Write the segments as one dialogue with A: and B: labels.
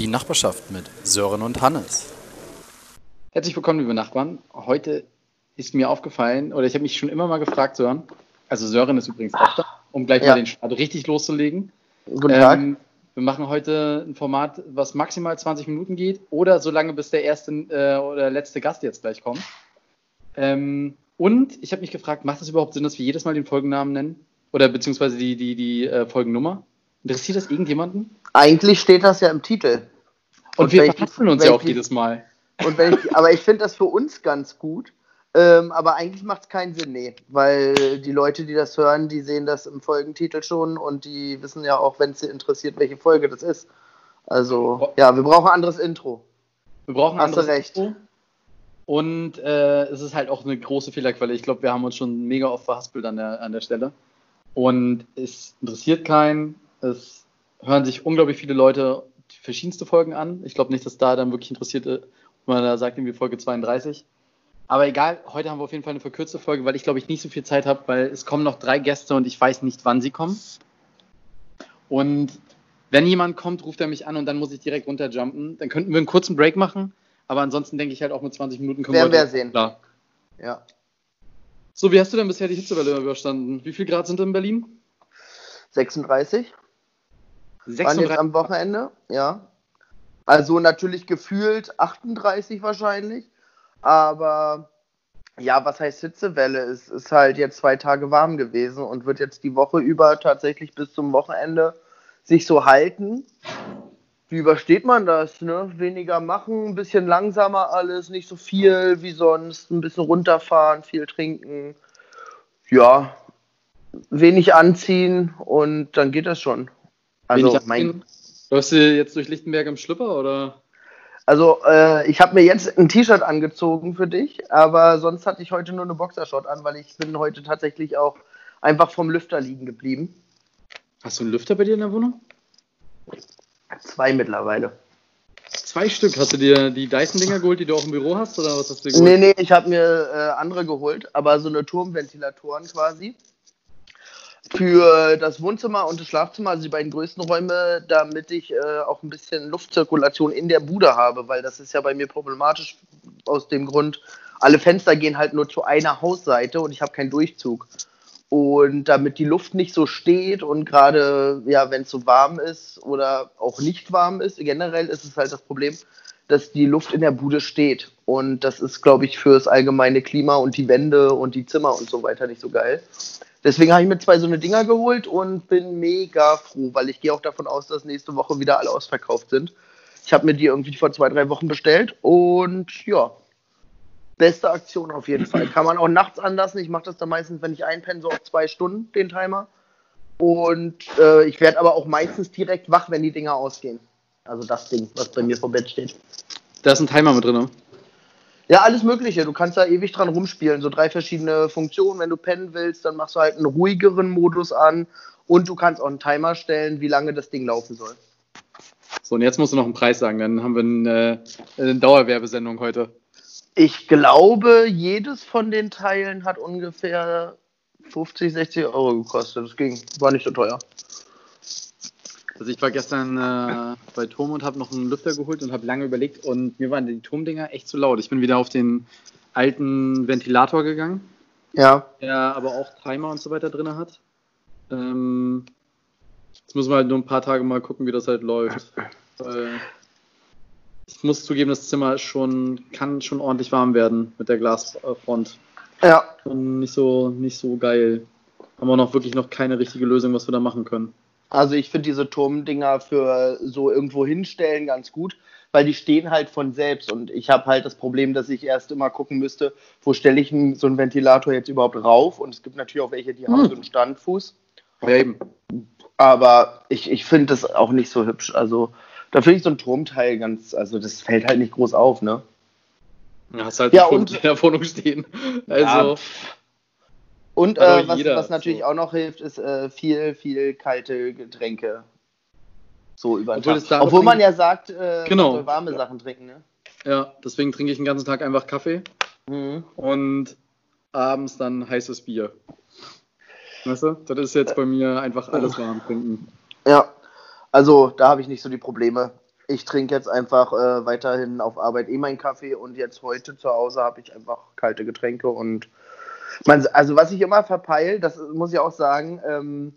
A: Die Nachbarschaft mit Sören und Hannes.
B: Herzlich willkommen, liebe Nachbarn. Heute ist mir aufgefallen, oder ich habe mich schon immer mal gefragt, Sören, also Sören ist übrigens auch da, um gleich
C: Ja.
B: mal den Start richtig loszulegen.
C: Guten Tag.
B: Ähm, wir machen heute ein Format, was maximal 20 Minuten geht oder so lange, bis der erste äh, oder letzte Gast jetzt gleich kommt. Ähm, und ich habe mich gefragt, macht es überhaupt Sinn, dass wir jedes Mal den Folgennamen nennen? Oder beziehungsweise die, die, die äh, Folgennummer? Interessiert das irgendjemanden?
C: Eigentlich steht das ja im Titel.
B: Und,
C: Und
B: wir verhaspeln uns ja auch jedes Mal.
C: Und wenn ich, aber ich finde das für uns ganz gut. Ähm, aber eigentlich macht es keinen Sinn, nee. Weil die Leute, die das hören, die sehen das im Folgentitel schon und die wissen ja auch, wenn es sie interessiert, welche Folge das ist. Also, ja, wir brauchen ein anderes Intro.
B: Wir brauchen ein
C: Hast
B: anderes
C: recht.
B: Intro. Und äh, es ist halt auch eine große Fehlerquelle. Ich glaube, wir haben uns schon mega oft verhaspelt an der, an der Stelle. Und es interessiert keinen. Es hören sich unglaublich viele Leute die verschiedenste Folgen an. Ich glaube nicht, dass da dann wirklich interessiert wenn man da sagt, irgendwie Folge 32. Aber egal, heute haben wir auf jeden Fall eine verkürzte Folge, weil ich glaube ich nicht so viel Zeit habe, weil es kommen noch drei Gäste und ich weiß nicht, wann sie kommen. Und wenn jemand kommt, ruft er mich an und dann muss ich direkt runterjumpen. Dann könnten wir einen kurzen Break machen, aber ansonsten denke ich halt auch mit 20 Minuten können
C: Werden
B: wir
C: wir
B: heute-
C: sehen.
B: Klar.
C: Ja.
B: So, wie hast du denn bisher die Hitzewelle überstanden? Wie viel Grad sind in Berlin?
C: 36 waren jetzt
B: 36.
C: am Wochenende, ja. Also natürlich gefühlt 38 wahrscheinlich. Aber ja, was heißt Hitzewelle? Es ist halt jetzt zwei Tage warm gewesen und wird jetzt die Woche über tatsächlich bis zum Wochenende sich so halten. Wie übersteht man das? Ne? Weniger machen, ein bisschen langsamer alles, nicht so viel wie sonst, ein bisschen runterfahren, viel trinken. Ja, wenig anziehen und dann geht das schon. Also, mein.
B: Läufst du jetzt durch Lichtenberg im Schlüpper oder?
C: also äh, ich habe mir jetzt ein T-Shirt angezogen für dich, aber sonst hatte ich heute nur eine Boxershort an, weil ich bin heute tatsächlich auch einfach vom Lüfter liegen geblieben.
B: Hast du einen Lüfter bei dir in der Wohnung?
C: Zwei mittlerweile.
B: Zwei Stück. Hast du dir die Dyson-Dinger geholt, die du auch im Büro hast? Oder was hast du dir
C: Nee,
B: geholt?
C: nee, ich habe mir äh, andere geholt, aber so eine Turmventilatoren quasi. Für das Wohnzimmer und das Schlafzimmer, also die beiden größten Räume, damit ich äh, auch ein bisschen Luftzirkulation in der Bude habe, weil das ist ja bei mir problematisch aus dem Grund, alle Fenster gehen halt nur zu einer Hausseite und ich habe keinen Durchzug. Und damit die Luft nicht so steht und gerade, ja, wenn es so warm ist oder auch nicht warm ist, generell ist es halt das Problem, dass die Luft in der Bude steht. Und das ist, glaube ich, für das allgemeine Klima und die Wände und die Zimmer und so weiter nicht so geil. Deswegen habe ich mir zwei so eine Dinger geholt und bin mega froh, weil ich gehe auch davon aus, dass nächste Woche wieder alle ausverkauft sind. Ich habe mir die irgendwie vor zwei, drei Wochen bestellt und ja, beste Aktion auf jeden Fall. Kann man auch nachts anlassen. Ich mache das dann meistens, wenn ich einpenne, so auf zwei Stunden, den Timer. Und äh, ich werde aber auch meistens direkt wach, wenn die Dinger ausgehen. Also das Ding, was bei mir vor Bett steht.
B: Da ist ein Timer mit drin.
C: Ja, alles Mögliche. Du kannst da ewig dran rumspielen. So drei verschiedene Funktionen. Wenn du pennen willst, dann machst du halt einen ruhigeren Modus an. Und du kannst auch einen Timer stellen, wie lange das Ding laufen soll.
B: So, und jetzt musst du noch einen Preis sagen. Dann haben wir eine, eine Dauerwerbesendung heute.
C: Ich glaube, jedes von den Teilen hat ungefähr 50, 60 Euro gekostet. Das ging. War nicht so teuer.
B: Also ich war gestern äh, bei Turm und habe noch einen Lüfter geholt und habe lange überlegt und mir waren die Turmdinger echt zu laut. Ich bin wieder auf den alten Ventilator gegangen,
C: Ja.
B: der aber auch Timer und so weiter drin hat. Ähm, jetzt müssen wir halt nur ein paar Tage mal gucken, wie das halt läuft. Weil ich muss zugeben, das Zimmer schon, kann schon ordentlich warm werden mit der Glasfront.
C: Ja.
B: Und nicht so, nicht so geil. Haben wir noch wirklich noch keine richtige Lösung, was wir da machen können.
C: Also ich finde diese Turmdinger für so irgendwo hinstellen ganz gut, weil die stehen halt von selbst und ich habe halt das Problem, dass ich erst immer gucken müsste, wo stelle ich so einen Ventilator jetzt überhaupt rauf und es gibt natürlich auch welche, die haben
B: Hm.
C: so einen Standfuß,
B: Ja, eben.
C: aber ich, ich finde das auch nicht so hübsch, also da finde ich so ein Turmteil ganz, also das fällt halt nicht groß auf, ne?
B: Ja, hast halt
C: Ja, und-
B: in der Wohnung stehen. Also,
C: Ja, Und
B: Hat
C: äh, was, was natürlich
B: so.
C: auch noch hilft, ist äh, viel, viel kalte Getränke. So über den
B: Obwohl
C: Tag. Obwohl man ja sagt, äh,
B: Genau.
C: warme Sachen trinken, ne?
B: ja, deswegen trinke ich den ganzen Tag einfach Kaffee
C: Mhm.
B: und abends dann heißes Bier. Weißt du? Das ist jetzt bei mir einfach alles warm trinken.
C: Ja, also da habe ich nicht so die Probleme. Ich trinke jetzt einfach äh, weiterhin auf Arbeit eh meinen Kaffee und jetzt heute zu Hause habe ich einfach kalte Getränke und man, also was ich immer verpeil, das muss ich auch sagen, ähm,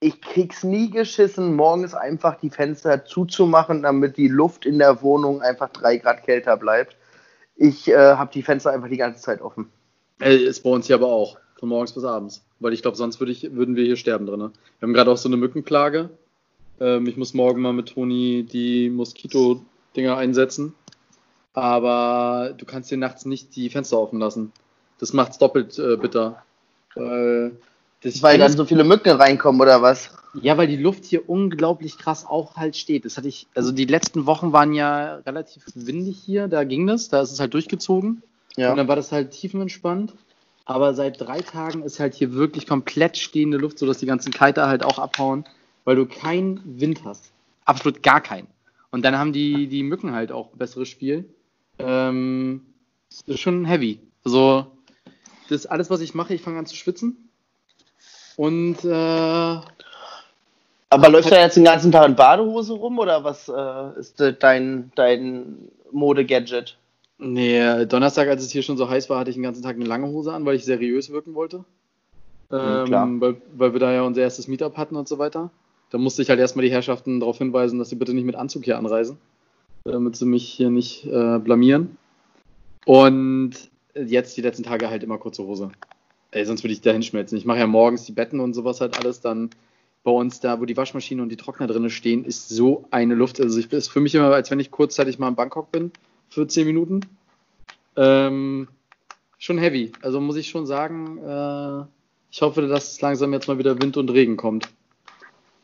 C: ich krieg's nie geschissen, morgens einfach die Fenster zuzumachen, damit die Luft in der Wohnung einfach drei Grad kälter bleibt. Ich äh, habe die Fenster einfach die ganze Zeit offen.
B: Äh, ist bei uns hier aber auch, von morgens bis abends. Weil ich glaube, sonst würd ich, würden wir hier sterben drin. Wir haben gerade auch so eine Mückenplage. Ähm, ich muss morgen mal mit Toni die Moskito-Dinger einsetzen. Aber du kannst dir nachts nicht die Fenster offen lassen. Das macht's doppelt äh, bitter.
C: Weil, weil dann so viele Mücken reinkommen oder was?
B: Ja, weil die Luft hier unglaublich krass auch halt steht. Das hatte ich, also die letzten Wochen waren ja relativ windig hier, da ging das, da ist es halt durchgezogen. Ja. Und dann war das halt tiefenentspannt. Aber seit drei Tagen ist halt hier wirklich komplett stehende Luft, sodass die ganzen Kiter halt auch abhauen weil du keinen Wind hast. Absolut gar keinen. Und dann haben die, die Mücken halt auch ein besseres Spiel. Ähm, das ist schon heavy. Also, das alles, was ich mache. Ich fange an zu schwitzen. Und. Äh,
C: aber läufst du jetzt den ganzen Tag in Badehose rum oder was äh, ist dein, dein Mode-Gadget?
B: Nee, Donnerstag, als es hier schon so heiß war, hatte ich den ganzen Tag eine lange Hose an, weil ich seriös wirken wollte. Ähm, weil, weil wir da ja unser erstes Meetup hatten und so weiter. Da musste ich halt erstmal die Herrschaften darauf hinweisen, dass sie bitte nicht mit Anzug hier anreisen, damit sie mich hier nicht äh, blamieren. Und jetzt die letzten Tage halt immer kurze Hose. Ey, sonst würde ich da hinschmelzen. Ich mache ja morgens die Betten und sowas halt alles. Dann bei uns da, wo die Waschmaschine und die Trockner drin stehen, ist so eine Luft. Also ich ist für mich immer, als wenn ich kurzzeitig mal in Bangkok bin für 10 Minuten. Ähm, schon heavy. Also muss ich schon sagen, äh, ich hoffe, dass langsam jetzt mal wieder Wind und Regen kommt.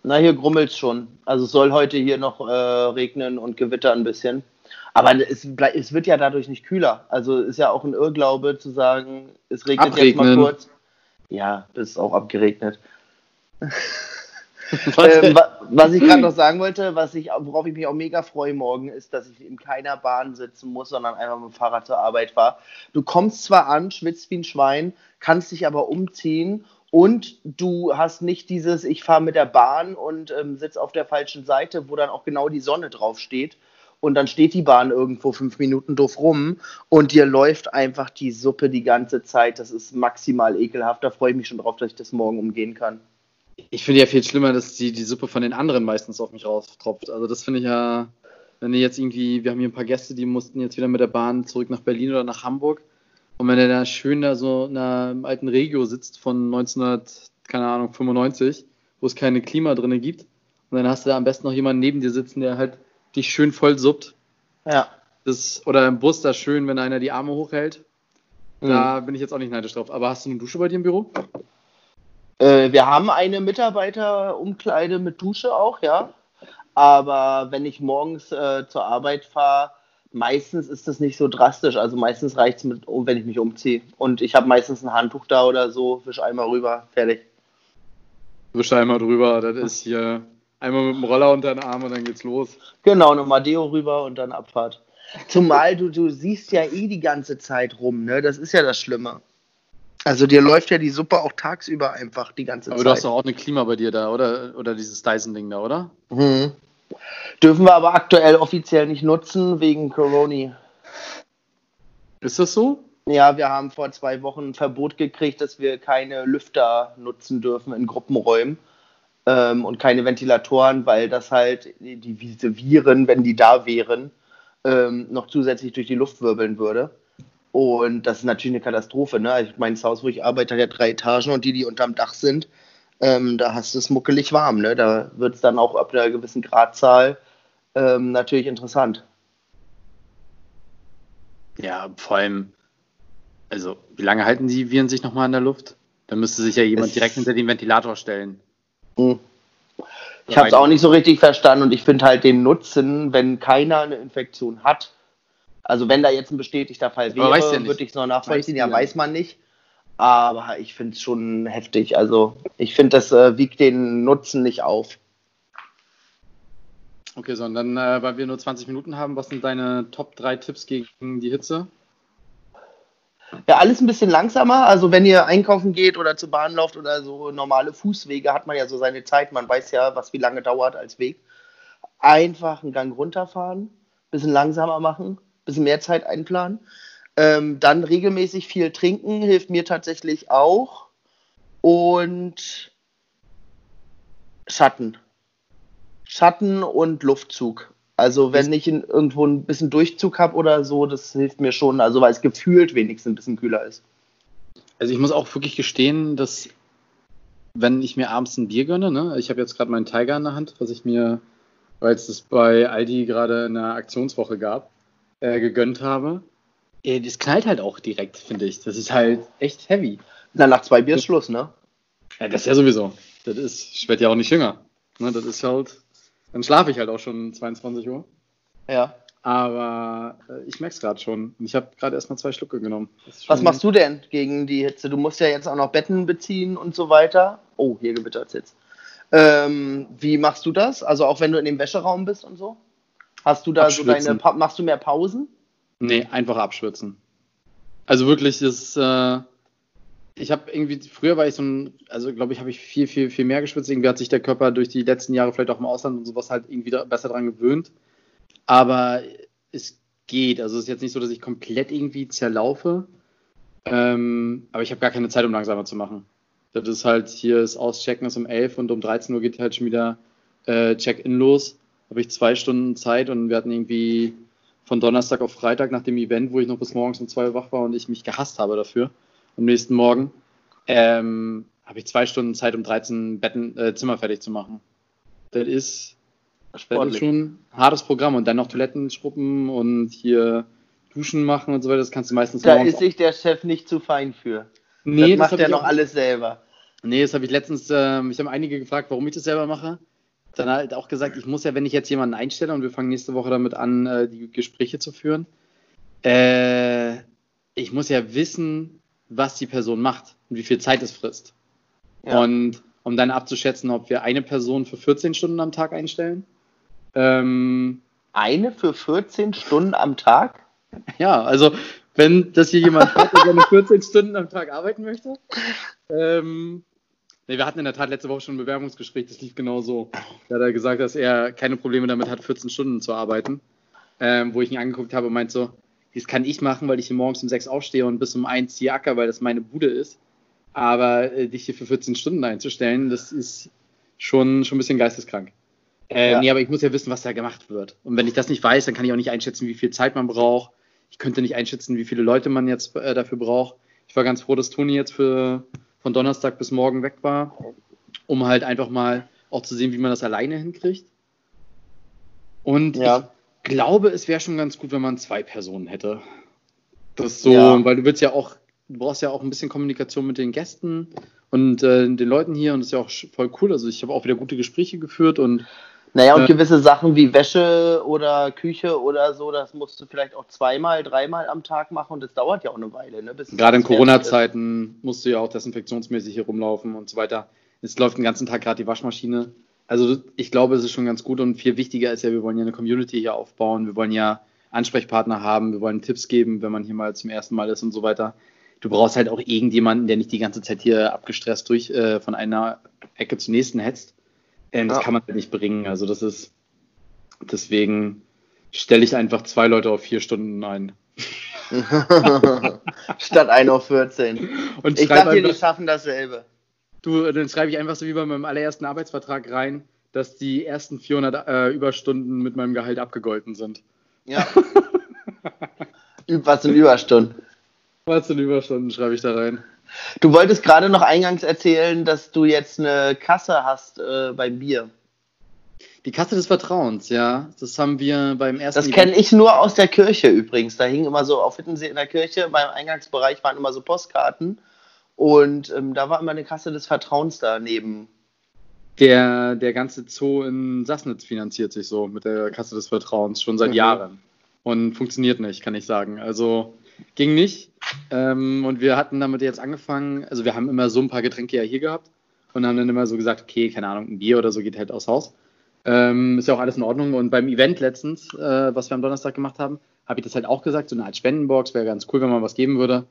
C: Na, hier grummelt es schon. Also es soll heute hier noch äh, regnen und gewittern ein bisschen. Aber es, es, wird ja dadurch nicht kühler. Also ist ja auch ein Irrglaube zu sagen, es regnet Abregnen. jetzt mal kurz. Ja, es ist auch abgeregnet. ähm, was ich gerade noch sagen wollte, was ich, worauf ich mich auch mega freue morgen, ist, dass ich in keiner Bahn sitzen muss, sondern einfach mit dem Fahrrad zur Arbeit fahre. Du kommst zwar an, schwitzt wie ein Schwein, kannst dich aber umziehen und du hast nicht dieses, ich fahre mit der Bahn und ähm, sitze auf der falschen Seite, wo dann auch genau die Sonne drauf steht. Und dann steht die Bahn irgendwo fünf Minuten doof rum und dir läuft einfach die Suppe die ganze Zeit. Das ist maximal ekelhaft. Da freue ich mich schon drauf, dass ich das morgen umgehen kann.
B: Ich finde ja viel schlimmer, dass die, die Suppe von den anderen meistens auf mich raustropft. Also das finde ich ja, wenn ihr jetzt irgendwie, wir haben hier ein paar Gäste, die mussten jetzt wieder mit der Bahn zurück nach Berlin oder nach Hamburg und wenn er da schön da so in einem alten Regio sitzt von 1900, keine Ahnung, 95, wo es keine Klima drin gibt, und dann hast du da am besten noch jemanden neben dir sitzen, der halt dich schön voll suppt.
C: Ja.
B: Das, oder im Bus da schön, wenn einer die Arme hochhält. Mhm. Da bin ich jetzt auch nicht neidisch drauf. Aber hast du eine Dusche bei dir im Büro?
C: Äh, wir haben eine Mitarbeiterumkleide mit Dusche auch, ja. Aber wenn ich morgens äh, zur Arbeit fahre, meistens ist das nicht so drastisch. Also meistens reicht es, wenn ich mich umziehe. Und ich habe meistens ein Handtuch da oder so, wisch einmal rüber, fertig.
B: Wisch einmal drüber, das ist hier einmal mit dem Roller unter den Arm und dann geht's los.
C: Genau, nochmal Deo rüber und dann Abfahrt. Zumal du, du siehst ja eh die ganze Zeit rum, ne? Das ist ja das Schlimme. Also dir läuft ja die Suppe auch tagsüber einfach die ganze
B: Aber
C: Zeit.
B: Aber du hast doch auch eine Klima bei dir da, oder? Oder dieses Dyson-Ding da, oder?
C: Mhm. Dürfen wir aber aktuell offiziell nicht nutzen wegen Corona.
B: Ist das so?
C: Ja, wir haben vor zwei Wochen ein Verbot gekriegt, dass wir keine Lüfter nutzen dürfen in Gruppenräumen ähm, und keine Ventilatoren, weil das halt die, diese Viren, wenn die da wären, ähm, noch zusätzlich durch die Luft wirbeln würde. Und das ist natürlich eine Katastrophe. Ne? Ich meine, das Haus, wo ich arbeite, hat ja drei Etagen und die, die unterm Dach sind, ähm, da hast du es muckelig warm. Ne? Da wird es dann auch ab einer gewissen Gradzahl ähm, natürlich interessant.
B: Ja, vor allem, also wie lange halten die Viren sich nochmal in der Luft? Da müsste sich ja jemand es direkt hinter den Ventilator stellen.
C: Hm. Ich habe es auch nicht so richtig verstanden und ich finde halt den Nutzen, wenn keiner eine Infektion hat. Also wenn da jetzt ein bestätigter Fall wäre, ja würde ich es noch nachvollziehen. Ja, weiß man nicht. Aber ich finde es schon heftig. Also ich finde, das äh, wiegt den Nutzen nicht auf.
B: Okay, so, und dann, äh, weil wir nur 20 Minuten haben, was sind deine Top 3 Tipps gegen die Hitze?
C: Ja, alles ein bisschen langsamer. Also wenn ihr einkaufen geht oder zur Bahn lauft oder so normale Fußwege, hat man ja so seine Zeit. Man weiß ja, was wie lange dauert als Weg. einfach einen Gang runterfahren, bisschen langsamer machen, bisschen mehr Zeit einplanen. Ähm, dann regelmäßig viel trinken hilft mir tatsächlich auch. Und Schatten. Schatten und Luftzug. Also wenn ich in, irgendwo ein bisschen Durchzug habe oder so, das hilft mir schon, also weil es gefühlt wenigstens ein bisschen kühler ist.
B: Also ich muss auch wirklich gestehen, dass wenn ich mir abends ein Bier gönne, ne, ich habe jetzt gerade meinen Tiger in der Hand, was ich mir, weil es das bei Aldi gerade in der Aktionswoche gab, äh, gegönnt habe. Äh, das knallt halt auch direkt, finde ich. Das ist halt echt heavy.
C: Na, nach zwei Bier ist Schluss, ne?
B: Ja, das ist ja sowieso. Das ist, ich werde ja auch nicht jünger. Ne, das ist halt, dann schlafe ich halt auch schon 22 Uhr.
C: Ja.
B: Aber äh, ich merke es gerade schon. Ich habe gerade erst mal zwei Schlucke genommen.
C: Was machst du denn gegen die Hitze? Du musst ja jetzt auch noch Betten beziehen und so weiter. Oh, hier gewittert es jetzt. Ähm, wie machst du das? Also auch wenn du in dem Wäscheraum bist und so? Hast du da so deine, machst du mehr Pausen?
B: Nee, einfach abschwitzen. Also wirklich, das, äh, ich habe irgendwie, früher war ich so ein, also glaube ich, habe ich viel, viel, viel mehr geschwitzt. Irgendwie hat sich der Körper durch die letzten Jahre vielleicht auch im Ausland und sowas halt irgendwie besser dran gewöhnt. Aber es geht. Also es ist jetzt nicht so, dass ich komplett irgendwie zerlaufe. Ähm, aber ich habe gar keine Zeit, um langsamer zu machen. Das ist halt, hier ist Auschecken ist um 11 und um 13 Uhr geht halt schon wieder äh, Check-in los. Habe ich zwei Stunden Zeit und wir hatten irgendwie von Donnerstag auf Freitag nach dem Event, wo ich noch bis morgens um zwei Uhr wach war und ich mich gehasst habe dafür, am nächsten Morgen, ähm, habe ich zwei Stunden Zeit, um 13 Betten, äh, Zimmer fertig zu machen. Das ist, das ist schon ein hartes Programm und dann noch Toiletten schruppen und hier Duschen machen und so weiter, das kannst du meistens
C: Da ist sich der Chef nicht zu fein für. Nee, das macht er noch alles selber.
B: Nee, das habe ich letztens, äh, ich habe einige gefragt, warum ich das selber mache. Dann halt auch gesagt, ich muss ja, wenn ich jetzt jemanden einstelle und wir fangen nächste Woche damit an, äh, die Gespräche zu führen, äh, ich muss ja wissen, was die Person macht und wie viel Zeit es frisst. Ja. Und um dann abzuschätzen, ob wir eine Person für 14 Stunden am Tag einstellen.
C: Ähm, eine für 14 Stunden am Tag?
B: Ja, also wenn das hier jemand hat, der gerne 14 Stunden am Tag arbeiten möchte. Ähm, nee, wir hatten in der Tat letzte Woche schon ein Bewerbungsgespräch, das lief genau so. Da hat er gesagt, dass er keine Probleme damit hat, 14 Stunden zu arbeiten. Ähm, wo ich ihn angeguckt habe und meinte so, das kann ich machen, weil ich hier morgens um 6 aufstehe und bis um 1 hier acker, weil das meine Bude ist. Aber äh, dich hier für 14 Stunden einzustellen, das ist schon, schon ein bisschen geisteskrank. Äh, ja. Nee, aber ich muss ja wissen, was da gemacht wird. Und wenn ich das nicht weiß, dann kann ich auch nicht einschätzen, wie viel Zeit man braucht. Ich könnte nicht einschätzen, wie viele Leute man jetzt äh, dafür braucht. Ich war ganz froh, dass Toni jetzt für, von Donnerstag bis morgen weg war, um halt einfach mal auch zu sehen, wie man das alleine hinkriegt. Und ja. Ich glaube, es wäre schon ganz gut, wenn man zwei Personen hätte. Das so, ja. weil du willst ja auch, du brauchst ja auch ein bisschen Kommunikation mit den Gästen und äh, den Leuten hier und das ist ja auch voll cool. Also ich habe auch wieder gute Gespräche geführt und
C: naja, und äh, gewisse Sachen wie Wäsche oder Küche oder so, das musst du vielleicht auch zweimal, dreimal am Tag machen und das dauert ja auch eine Weile. Ne,
B: Gerade in Corona-Zeiten musst du ja auch desinfektionsmäßig hier rumlaufen und so weiter. Es läuft den ganzen Tag gerade die Waschmaschine. Also ich glaube, es ist schon ganz gut und viel wichtiger ist ja, wir wollen ja eine Community hier aufbauen, wir wollen ja Ansprechpartner haben, wir wollen Tipps geben, wenn man hier mal zum ersten Mal ist und so weiter. Du brauchst halt auch irgendjemanden, der nicht die ganze Zeit hier abgestresst durch äh, von einer Ecke zur nächsten hetzt. Ähm, das ja. kann man halt nicht bringen. Also das ist deswegen stelle ich einfach zwei Leute auf vier Stunden ein.
C: Statt 1 auf 14. Und ich dachte, die schaffen dasselbe.
B: Du, dann schreibe ich einfach so wie bei meinem allerersten Arbeitsvertrag rein, dass die ersten 400 äh, Überstunden mit meinem Gehalt abgegolten sind.
C: Ja. Was sind Überstunden?
B: Was sind Überstunden, schreibe ich da rein.
C: Du wolltest gerade noch eingangs erzählen, dass du jetzt eine Kasse hast äh, beim Bier.
B: Die Kasse des Vertrauens, ja. Das haben wir beim ersten.
C: Das kenne ich nur aus der Kirche übrigens. Da hingen immer so auf Hittensee in der Kirche, beim Eingangsbereich waren immer so Postkarten. Und ähm, da war immer eine Kasse des Vertrauens daneben.
B: Der, der ganze Zoo in Sassnitz finanziert sich so mit der Kasse des Vertrauens schon seit mhm. Jahren. Und funktioniert nicht, kann ich sagen. Also ging nicht. Ähm, und wir hatten damit jetzt angefangen, also wir haben immer so ein paar Getränke ja hier gehabt und haben dann immer so gesagt, okay, keine Ahnung, ein Bier oder so geht halt aus Haus. Ähm, ist ja auch alles in Ordnung. Und beim Event letztens, äh, was wir am Donnerstag gemacht haben, habe ich das halt auch gesagt, so eine Art Spendenbox wäre ganz cool, wenn man was geben würde.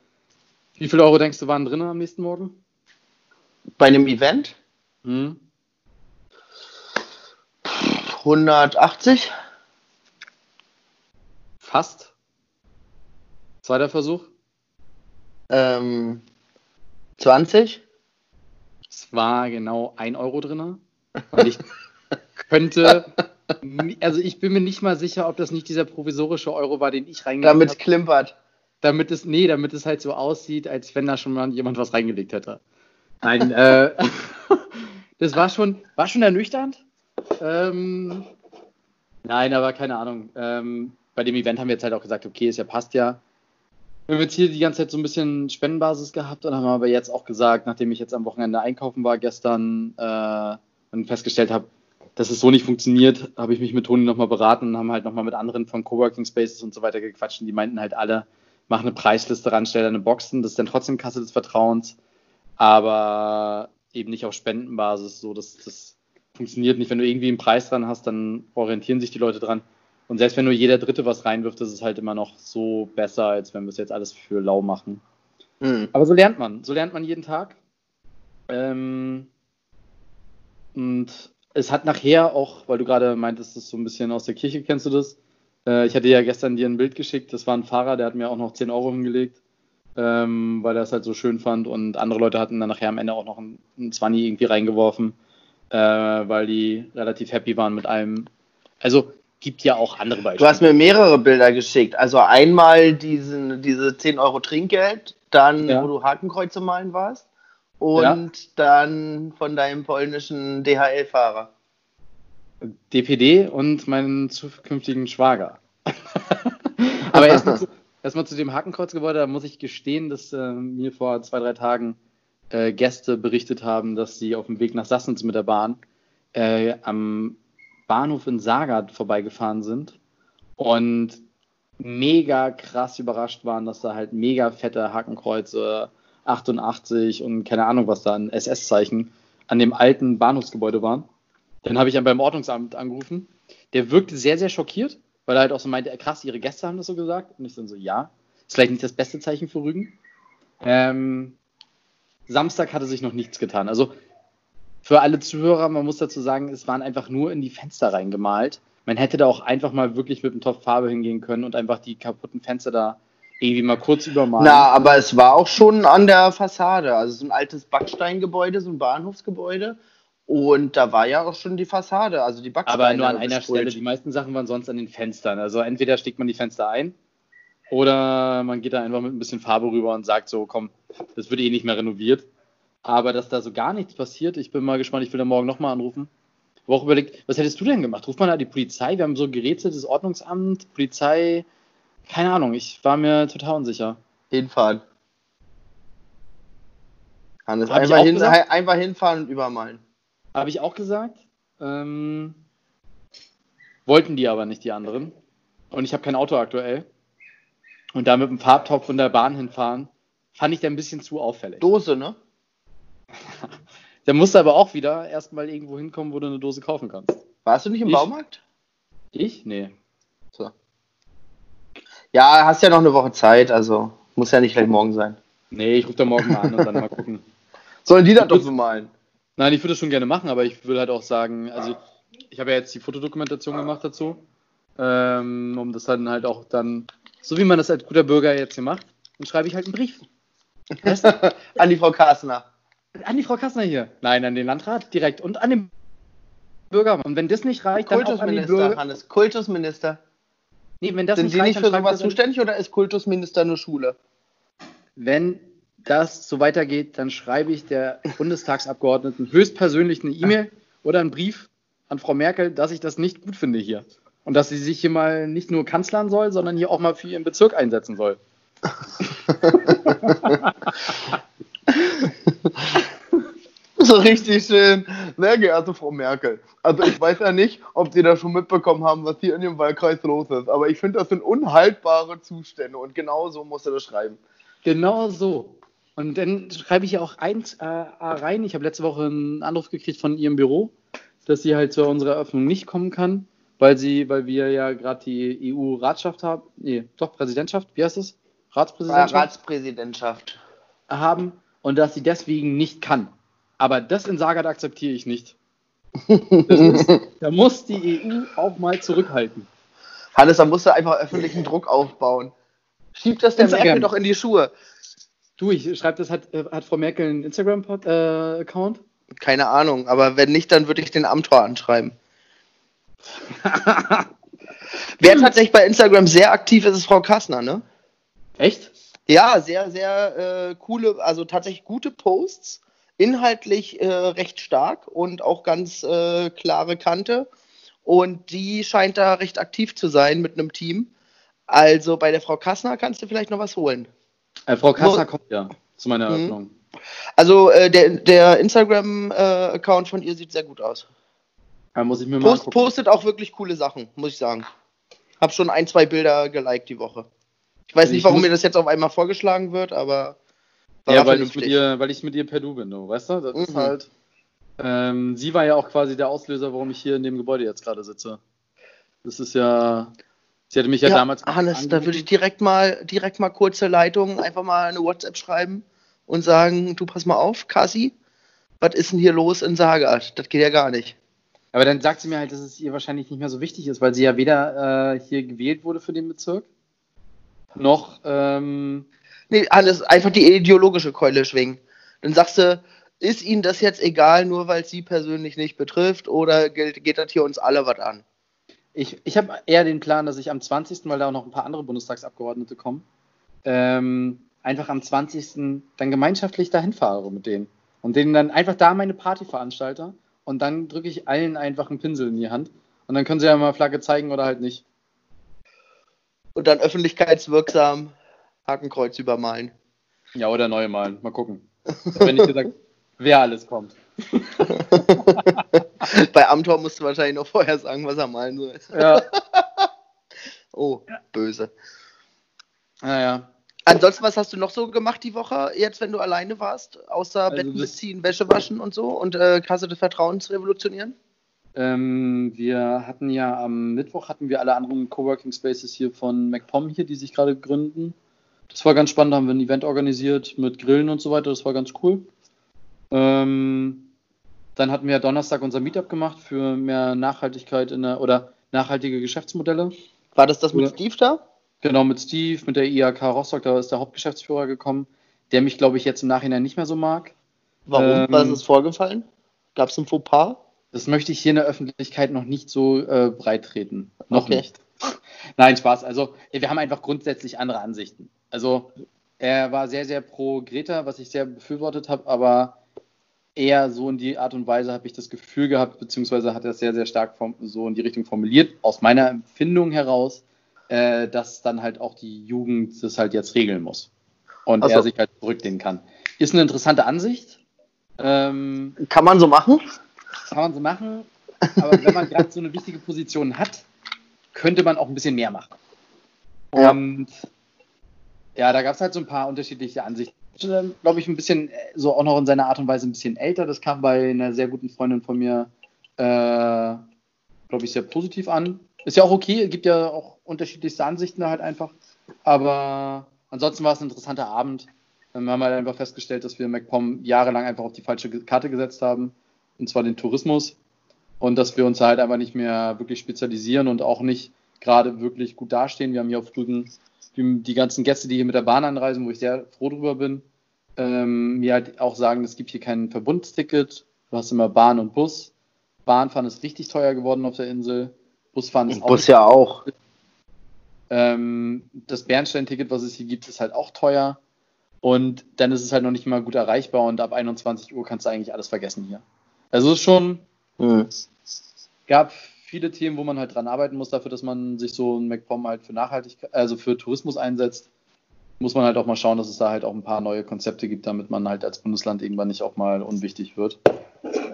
B: Wie viele Euro denkst du waren drin am nächsten Morgen?
C: Bei einem Event? Hm. 180?
B: Fast. Zweiter Versuch.
C: Ähm, 20?
B: Es war genau 1 Euro drin. Und ich könnte, also ich bin mir nicht mal sicher, ob das nicht dieser provisorische Euro war, den ich reingelegt
C: Damit es
B: habe.
C: klimpert.
B: Damit es, nee, damit es halt so aussieht, als wenn da schon mal jemand was reingelegt hätte. Nein, äh, das war schon, war schon ernüchternd. Ähm, nein, aber keine Ahnung. Ähm, bei dem Event haben wir jetzt halt auch gesagt, okay, es ja passt ja. Wir haben jetzt hier die ganze Zeit so ein bisschen Spendenbasis gehabt und haben aber jetzt auch gesagt, nachdem ich jetzt am Wochenende einkaufen war gestern äh, und festgestellt habe, dass es so nicht funktioniert, habe ich mich mit Toni nochmal beraten und haben halt nochmal mit anderen von Coworking Spaces und so weiter gequatscht und die meinten halt alle, mach eine Preisliste ran, stell deine Boxen, das ist dann trotzdem Kasse des Vertrauens, aber eben nicht auf Spendenbasis, so dass das funktioniert nicht. Wenn du irgendwie einen Preis dran hast, dann orientieren sich die Leute dran. Und selbst wenn nur jeder Dritte was reinwirft, ist es halt immer noch so besser, als wenn wir es jetzt alles für lau machen.
C: Hm.
B: Aber so lernt man. So lernt man jeden Tag. Ähm, und es hat nachher auch, weil du gerade meintest, das ist so ein bisschen aus der Kirche, kennst du das? Äh, ich hatte ja gestern dir ein Bild geschickt, das war ein Fahrer, der hat mir auch noch 10 Euro hingelegt, ähm, weil er es halt so schön fand. Und andere Leute hatten dann nachher am Ende auch noch ein, ein 20 irgendwie reingeworfen, äh, weil die relativ happy waren mit allem. Also gibt ja auch andere Beispiele.
C: Du hast mir mehrere Bilder geschickt. Also einmal diesen, diese 10 Euro Trinkgeld, dann
B: Ja.
C: wo du Hakenkreuze malen warst und dann von deinem polnischen DHL-Fahrer.
B: DPD und meinen zukünftigen Schwager. Aber erstmal zu, erstmal zu dem Hakenkreuzgebäude, da muss ich gestehen, dass äh, mir vor zwei, drei Tagen äh, Gäste berichtet haben, dass sie auf dem Weg nach Sassnitz mit der Bahn äh, am Bahnhof in Sagard vorbeigefahren sind und mega krass überrascht waren, dass da halt mega fette Hakenkreuze 88 und keine Ahnung was da an SS-Zeichen an dem alten Bahnhofsgebäude waren. Dann habe ich dann beim Ordnungsamt angerufen. Der wirkte sehr, sehr schockiert, weil er halt auch so meinte, krass, ihre Gäste haben das so gesagt. Und ich dann so, ja. Ist vielleicht nicht das beste Zeichen für Rügen. Ähm, Samstag hatte sich noch nichts getan. Also für alle Zuhörer, man muss dazu sagen, es waren einfach nur in die Fenster reingemalt. Man hätte da auch einfach mal wirklich mit einem Topf Farbe hingehen können und einfach die kaputten Fenster da irgendwie mal kurz übermalen.
C: Na, aber es war auch schon an der Fassade. Also so ein altes Backsteingebäude, so ein Bahnhofsgebäude. Und da war ja auch schon die Fassade, also die Backsteine.
B: Aber nur an einer
C: besprüht.
B: Stelle. Die meisten Sachen waren sonst an den Fenstern. Also entweder steckt man die Fenster ein oder man geht da einfach mit ein bisschen Farbe rüber und sagt so, komm, das wird eh nicht mehr renoviert. Aber dass da so gar nichts passiert, ich bin mal gespannt, ich will da morgen nochmal anrufen. Ich habe auch überlegt, was hättest du denn gemacht? Ruft man da die Polizei? Wir haben so gerätseltes Ordnungsamt, Polizei, keine Ahnung, ich war mir total unsicher.
C: Hinfahren. Hannes, einfach, hin, einfach hinfahren und übermalen.
B: Habe ich auch gesagt. Ähm, wollten die aber nicht, die anderen. Und ich habe kein Auto aktuell. Und da mit dem Farbtopf von der Bahn hinfahren, fand ich da ein bisschen zu auffällig.
C: Dose, ne?
B: Der musste aber auch wieder erstmal irgendwo hinkommen, wo du eine Dose kaufen kannst.
C: Warst du nicht im
B: Ich?
C: Baumarkt?
B: Ich? Nee.
C: So. Ja, hast ja noch eine Woche Zeit, also muss ja nicht gleich morgen sein.
B: Nee, ich rufe da morgen mal an und dann mal gucken.
C: Sollen die das doch bemalen?
B: Nein, ich würde das schon gerne machen, aber ich will halt auch sagen, also ich habe ja jetzt die Fotodokumentation gemacht dazu, ähm, um das dann halt auch dann, so wie man das als guter Bürger jetzt hier macht, dann schreibe ich halt einen Brief. Weißt du?
C: An die Frau Kassner.
B: An die Frau Kassner hier. Nein, an den Landrat direkt und an den Bürger. Und wenn das nicht reicht, dann auch an die
C: Kultusminister,
B: Bürger.
C: Hannes. Kultusminister.
B: Nee, wenn das
C: Sind
B: nicht
C: die
B: reicht,
C: nicht für sowas zuständig oder ist Kultusminister nur Schule?
B: Wenn das so weitergeht, dann schreibe ich der Bundestagsabgeordneten höchstpersönlich eine E-Mail oder einen Brief an Frau Merkel, dass ich das nicht gut finde hier. Und dass sie sich hier mal nicht nur kanzlern soll, sondern hier auch mal für ihren Bezirk einsetzen soll.
C: So richtig schön. Sehr geehrte Frau Merkel. Also ich weiß ja nicht, ob Sie da schon mitbekommen haben, was hier in Ihrem Wahlkreis los ist. Aber ich finde, das sind unhaltbare Zustände und genau so muss er das schreiben.
B: Genau so. Und dann schreibe ich ja auch eins äh, rein. Ich habe letzte Woche einen Anruf gekriegt von ihrem Büro, dass sie halt zu unserer Eröffnung nicht kommen kann, weil sie, weil wir ja gerade die EU-Ratschaft haben, nee, doch Präsidentschaft, wie heißt es? Ratspräsidentschaft
C: Ratspräsidentschaft.
B: haben und dass sie deswegen nicht kann. Aber das in Sagard akzeptiere ich nicht. Das ist, da muss die EU auch mal zurückhalten.
C: Hannes, da musst du einfach öffentlichen Druck aufbauen. Schieb das der. Merkel doch in die Schuhe.
B: Du, ich schreibe das, hat, äh, hat Frau Merkel einen Instagram-Account?
C: Keine Ahnung, aber wenn nicht, dann würde ich den Amtor anschreiben. Wer tatsächlich bei Instagram sehr aktiv ist, ist Frau Kassner, ne?
B: Echt?
C: Ja, sehr, sehr äh, coole, also tatsächlich gute Posts. Inhaltlich äh, recht stark und auch ganz äh, klare Kante. Und die scheint da recht aktiv zu sein mit einem Team. Also bei der Frau Kassner kannst du vielleicht noch was holen.
B: Äh, Frau Kassner
C: Wo-
B: kommt ja zu meiner
C: Mhm.
B: Eröffnung.
C: Also äh, der, der Instagram-Account von ihr sieht sehr gut aus.
B: Da muss ich mir mal
C: Post,
B: angucken.
C: postet auch wirklich coole Sachen, muss ich sagen. Hab schon ein, zwei Bilder geliked die Woche. Ich weiß
B: Also
C: nicht,
B: ich
C: warum mir das jetzt auf einmal vorgeschlagen wird, aber
B: Ja, weil ich, mit ihr, weil ich mit ihr per Du bin, du, weißt du? Das ist
C: Mhm.
B: halt. Ähm, sie war ja auch quasi der Auslöser, warum ich hier in dem Gebäude jetzt gerade sitze. Das ist ja. Sie hatte mich ja,
C: ja,
B: damals.
C: Hannes, da würde ich direkt mal, direkt mal kurze Leitung, einfach mal eine WhatsApp schreiben und sagen, du pass mal auf, Kassi, was ist denn hier los in Sagat? Das geht ja gar nicht.
B: Aber dann sagt sie mir halt, dass es ihr wahrscheinlich nicht mehr so wichtig ist, weil sie ja weder äh, hier gewählt wurde für den Bezirk, noch. Ähm,
C: Nee, Hannes, einfach die ideologische Keule schwingen. Dann sagst du, ist Ihnen das jetzt egal, nur weil es Sie persönlich nicht betrifft, oder gilt, geht das hier uns alle was an?
B: Ich ich habe eher den Plan, dass ich am 20., weil da auch noch ein paar andere Bundestagsabgeordnete kommen, ähm, einfach am 20. dann gemeinschaftlich dahin fahre mit denen. Und denen dann einfach da meine Party veranstalte und dann drücke ich allen einfach einen Pinsel in die Hand. Und dann können sie ja mal Flagge zeigen oder halt nicht.
C: Und dann öffentlichkeitswirksam Hakenkreuz übermalen.
B: Ja, oder neue malen. Mal gucken. Wenn nicht gesagt, wer alles kommt.
C: Bei Amtor musst du wahrscheinlich noch vorher sagen, was er malen soll.
B: Ja,
C: Oh, böse.
B: naja.
C: Ansonsten, was hast du noch so gemacht die Woche, jetzt wenn du alleine warst? Außer
B: Also
C: Betten beziehen, Wäsche waschen und so und äh, Kasse des Vertrauens revolutionieren?
B: Ähm, wir hatten ja am Mittwoch hatten wir alle anderen Coworking Spaces hier von MacPom hier, die sich gerade gründen. Das war ganz spannend, da haben wir ein Event organisiert mit Grillen und so weiter, das war ganz cool. Ähm, dann hatten wir Donnerstag unser Meetup gemacht für mehr Nachhaltigkeit in der, oder nachhaltige Geschäftsmodelle.
C: War das das mit
B: Oder-
C: Steve da?
B: Genau, mit Steve, mit der IAK Rostock, da ist der Hauptgeschäftsführer gekommen, der mich, glaube ich, jetzt im Nachhinein nicht mehr so mag.
C: Warum?
B: Ähm,
C: Was ist vorgefallen? Gab es ein Fauxpas?
B: Das möchte ich hier in der Öffentlichkeit noch nicht so äh, breit treten. Noch
C: Okay.
B: nicht. Nein, Spaß. Also, wir haben einfach grundsätzlich andere Ansichten. Also, er war sehr, sehr pro Greta, was ich sehr befürwortet habe, aber eher so in die Art und Weise habe ich das Gefühl gehabt, beziehungsweise hat er es sehr, sehr stark so in die Richtung formuliert, aus meiner Empfindung heraus, äh, dass dann halt auch die Jugend das halt jetzt regeln muss. Und
C: so.
B: er sich halt zurücklehnen kann. Ist eine interessante Ansicht. Ähm,
C: Kann man so machen?
B: kann man so machen, aber wenn man gerade so eine wichtige Position hat, könnte man auch ein bisschen mehr machen.
C: Ja.
B: Und ja, da gab es halt so ein paar unterschiedliche Ansichten. Glaube ich, ein bisschen, äh, so auch noch in seiner Art und Weise ein bisschen älter. Das kam bei einer sehr guten Freundin von mir, äh, glaube ich, sehr positiv an. Ist ja auch okay, gibt ja auch unterschiedlichste Ansichten da halt einfach. Aber ansonsten war es ein interessanter Abend. Wir haben halt einfach festgestellt, dass wir MacPom jahrelang einfach auf die falsche Karte gesetzt haben und zwar den Tourismus. Und dass wir uns halt einfach nicht mehr wirklich spezialisieren und auch nicht gerade wirklich gut dastehen. Wir haben hier auf Rügen die, ganzen Gäste, die hier mit der Bahn anreisen, wo ich sehr froh drüber bin, ähm, mir halt auch sagen, es gibt hier kein Verbundsticket. Du hast immer Bahn und Bus. Bahnfahren ist richtig teuer geworden auf der Insel. Busfahren ist auch
C: Bus ja auch.
B: ähm, das Bernstein-Ticket, was es hier gibt, ist halt auch teuer. Und dann ist es halt noch nicht mal gut erreichbar und ab 21 Uhr kannst du eigentlich alles vergessen hier. Also es ist schon,
C: Hm.
B: gab viele Themen, wo man halt dran arbeiten muss, dafür, dass man sich so ein MacPom halt für Nachhaltigkeit, also für Tourismus einsetzt. Muss man halt auch mal schauen, dass es da halt auch ein paar neue Konzepte gibt, damit man halt als Bundesland irgendwann nicht auch mal unwichtig wird.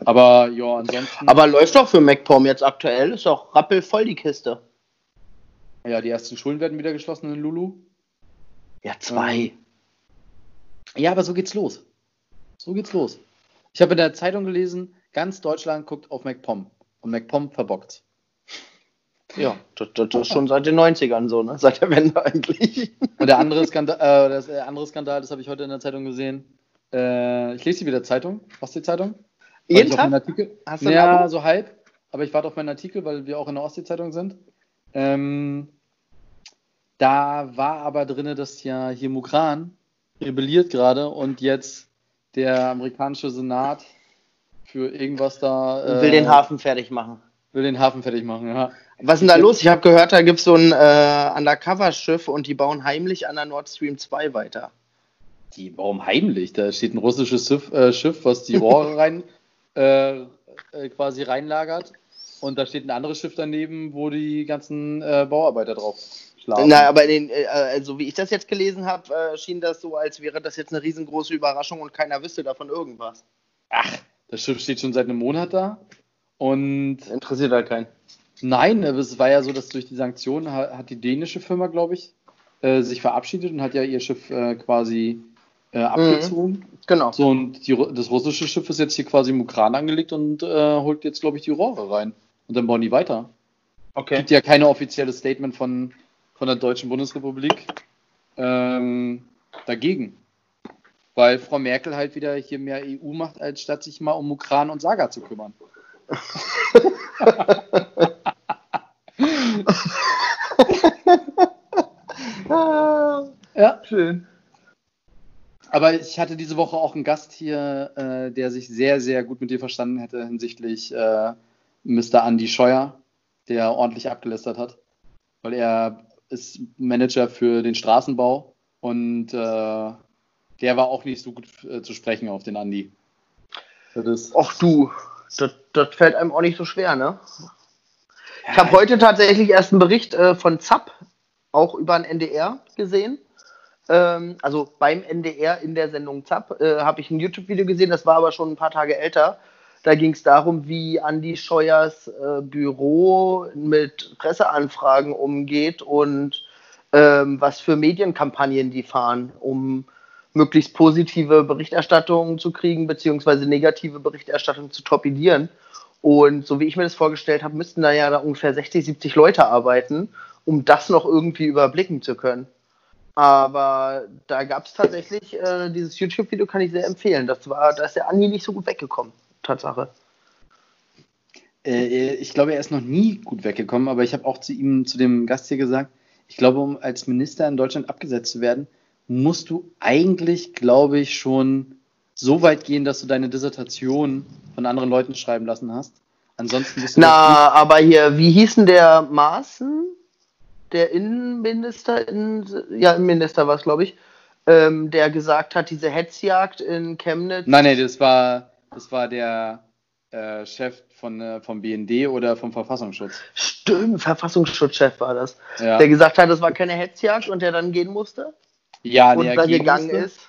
B: Aber ja, ansonsten.
C: Aber läuft doch für MacPom jetzt aktuell. Ist doch rappelvoll die Kiste.
B: ja, die ersten Schulen werden wieder geschlossen in Lulu.
C: Ja, zwei.
B: Ja, aber so geht's los. So geht's los. Ich habe in der Zeitung gelesen, ganz Deutschland guckt auf MacPom und MacPom verbockt.
C: Ja, das, das, das ist schon seit den 90ern so, ne? Seit der Wende eigentlich.
B: Und der andere Skandal, äh, das äh, andere Skandal, das habe ich heute in der Zeitung gesehen. Äh, ich lese sie wieder Zeitung. Was die Zeitung?
C: Jeden Tag?
B: Artikel,
C: Hast du
B: ja,
C: Abo?
B: so halb. Aber ich warte auf meinen Artikel, weil wir auch in der Ostsee-Zeitung sind. Ähm, da war aber drin, dass ja hier Mukran rebelliert gerade und jetzt der amerikanische Senat für irgendwas da äh,
C: Will den Hafen fertig machen.
B: will den Hafen fertig machen. Ja.
C: Was ist denn da los? Ich habe gehört, da gibt es so ein äh, Undercover-Schiff und die bauen heimlich an der Nord Stream 2 weiter.
B: Die, warum heimlich? Da steht ein russisches Schiff, äh, Schiff was die Rohre rein äh, äh, quasi reinlagert. Und da steht ein anderes Schiff daneben, wo die ganzen äh, Bauarbeiter drauf schlafen.
C: Na, aber in den, äh, also wie ich das jetzt gelesen habe, äh, schien das so, als wäre das jetzt eine riesengroße Überraschung und keiner wüsste davon irgendwas.
B: Ach, das Schiff steht schon seit einem Monat da. Und
C: Interessiert halt keinen.
B: nein, es war ja so, dass durch die Sanktionen ha- hat die dänische Firma, glaube ich, äh, sich verabschiedet und hat ja ihr Schiff äh, quasi äh, abgezogen.
C: Genau.
B: So, und die, das russische Schiff ist jetzt hier quasi im Ukran angelegt und äh, holt jetzt, glaube ich, die Rohre rein. Und dann bauen die weiter.
C: Okay.
B: gibt ja keine offizielle Statement von, von der Deutschen Bundesrepublik ähm, dagegen. Weil Frau Merkel halt wieder hier mehr EU macht, als statt sich mal um Ukran und Saga zu kümmern. Ja.
C: schön.
B: Aber ich hatte diese Woche auch einen Gast hier, äh, der sich sehr, sehr gut mit dir verstanden hätte hinsichtlich äh, Mr. Andy Scheuer, der ordentlich abgelästert hat. Weil er ist Manager für den Straßenbau und äh, der war auch nicht so gut äh, zu sprechen auf den Andy. Das ist,
C: Ach du, das, das fällt einem auch nicht so schwer, ne? Ich habe heute tatsächlich erst einen Bericht äh, von ZAP, auch über den NDR gesehen. Ähm, also beim NDR in der Sendung ZAP äh, habe ich ein YouTube-Video gesehen, das war aber schon ein paar Tage älter. Da ging es darum, wie Andi Scheuers äh, Büro mit Presseanfragen umgeht und ähm, was für Medienkampagnen die fahren, um möglichst positive Berichterstattung zu kriegen, beziehungsweise negative Berichterstattung zu torpedieren. Und so wie ich mir das vorgestellt habe, müssten da ja da ungefähr 60, 70 Leute arbeiten, um das noch irgendwie überblicken zu können. Aber da gab es tatsächlich, äh, dieses YouTube-Video kann ich sehr empfehlen. Das war, da ist der Andi nicht so gut weggekommen. Tatsache.
B: äh, ich glaube, er ist noch nie gut weggekommen, aber ich habe auch zu ihm, zu dem Gast hier gesagt, ich glaube, um als Minister in Deutschland abgesetzt zu werden, musst du eigentlich, glaube ich, schon so weit gehen, dass du deine Dissertation von anderen Leuten schreiben lassen hast. Ansonsten bist du
C: Na, aber hier, wie hieß denn der Maaßen? Der Innenminister, in, ja, Innenminister war es, glaube ich, ähm, der gesagt hat, diese Hetzjagd in Chemnitz.
B: Nein, nein, das war, das war der äh, Chef von, äh, vom BND oder vom Verfassungsschutz.
C: Stimmt, Verfassungsschutzchef war das.
B: Ja,
C: Der gesagt hat, das war keine Hetzjagd und der dann gehen musste.
B: Ja
C: und
B: er
C: dann
B: gehen
C: gegangen
B: musste,
C: ist.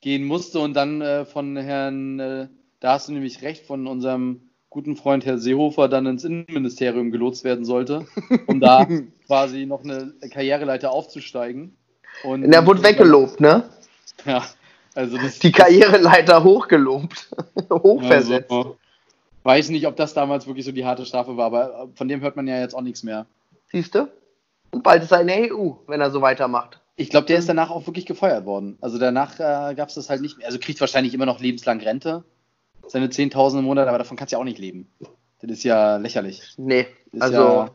B: gehen musste und dann äh, von Herrn, äh, da hast du nämlich recht, von unserem guten Freund Herr Seehofer dann ins Innenministerium gelotst werden sollte, um da quasi noch eine Karriereleiter aufzusteigen. Und,
C: Und der wurde weggelobt, ne?
B: Ja, also das
C: Die Karriereleiter hochgelobt. Hochversetzt.
B: Also, weiß nicht, ob das damals wirklich so die harte Strafe war, aber von dem hört man ja jetzt auch nichts mehr.
C: Siehst du? Und bald ist er in der EU, wenn er so weitermacht.
B: Ich glaube, der ist danach auch wirklich gefeuert worden. Also danach äh, gab es das halt nicht mehr. Also kriegt wahrscheinlich immer noch lebenslang Rente, seine 10.000 im Monat, aber davon kannst du ja auch nicht leben. Das ist ja lächerlich.
C: Nee,
B: Das ist
C: also
B: ja,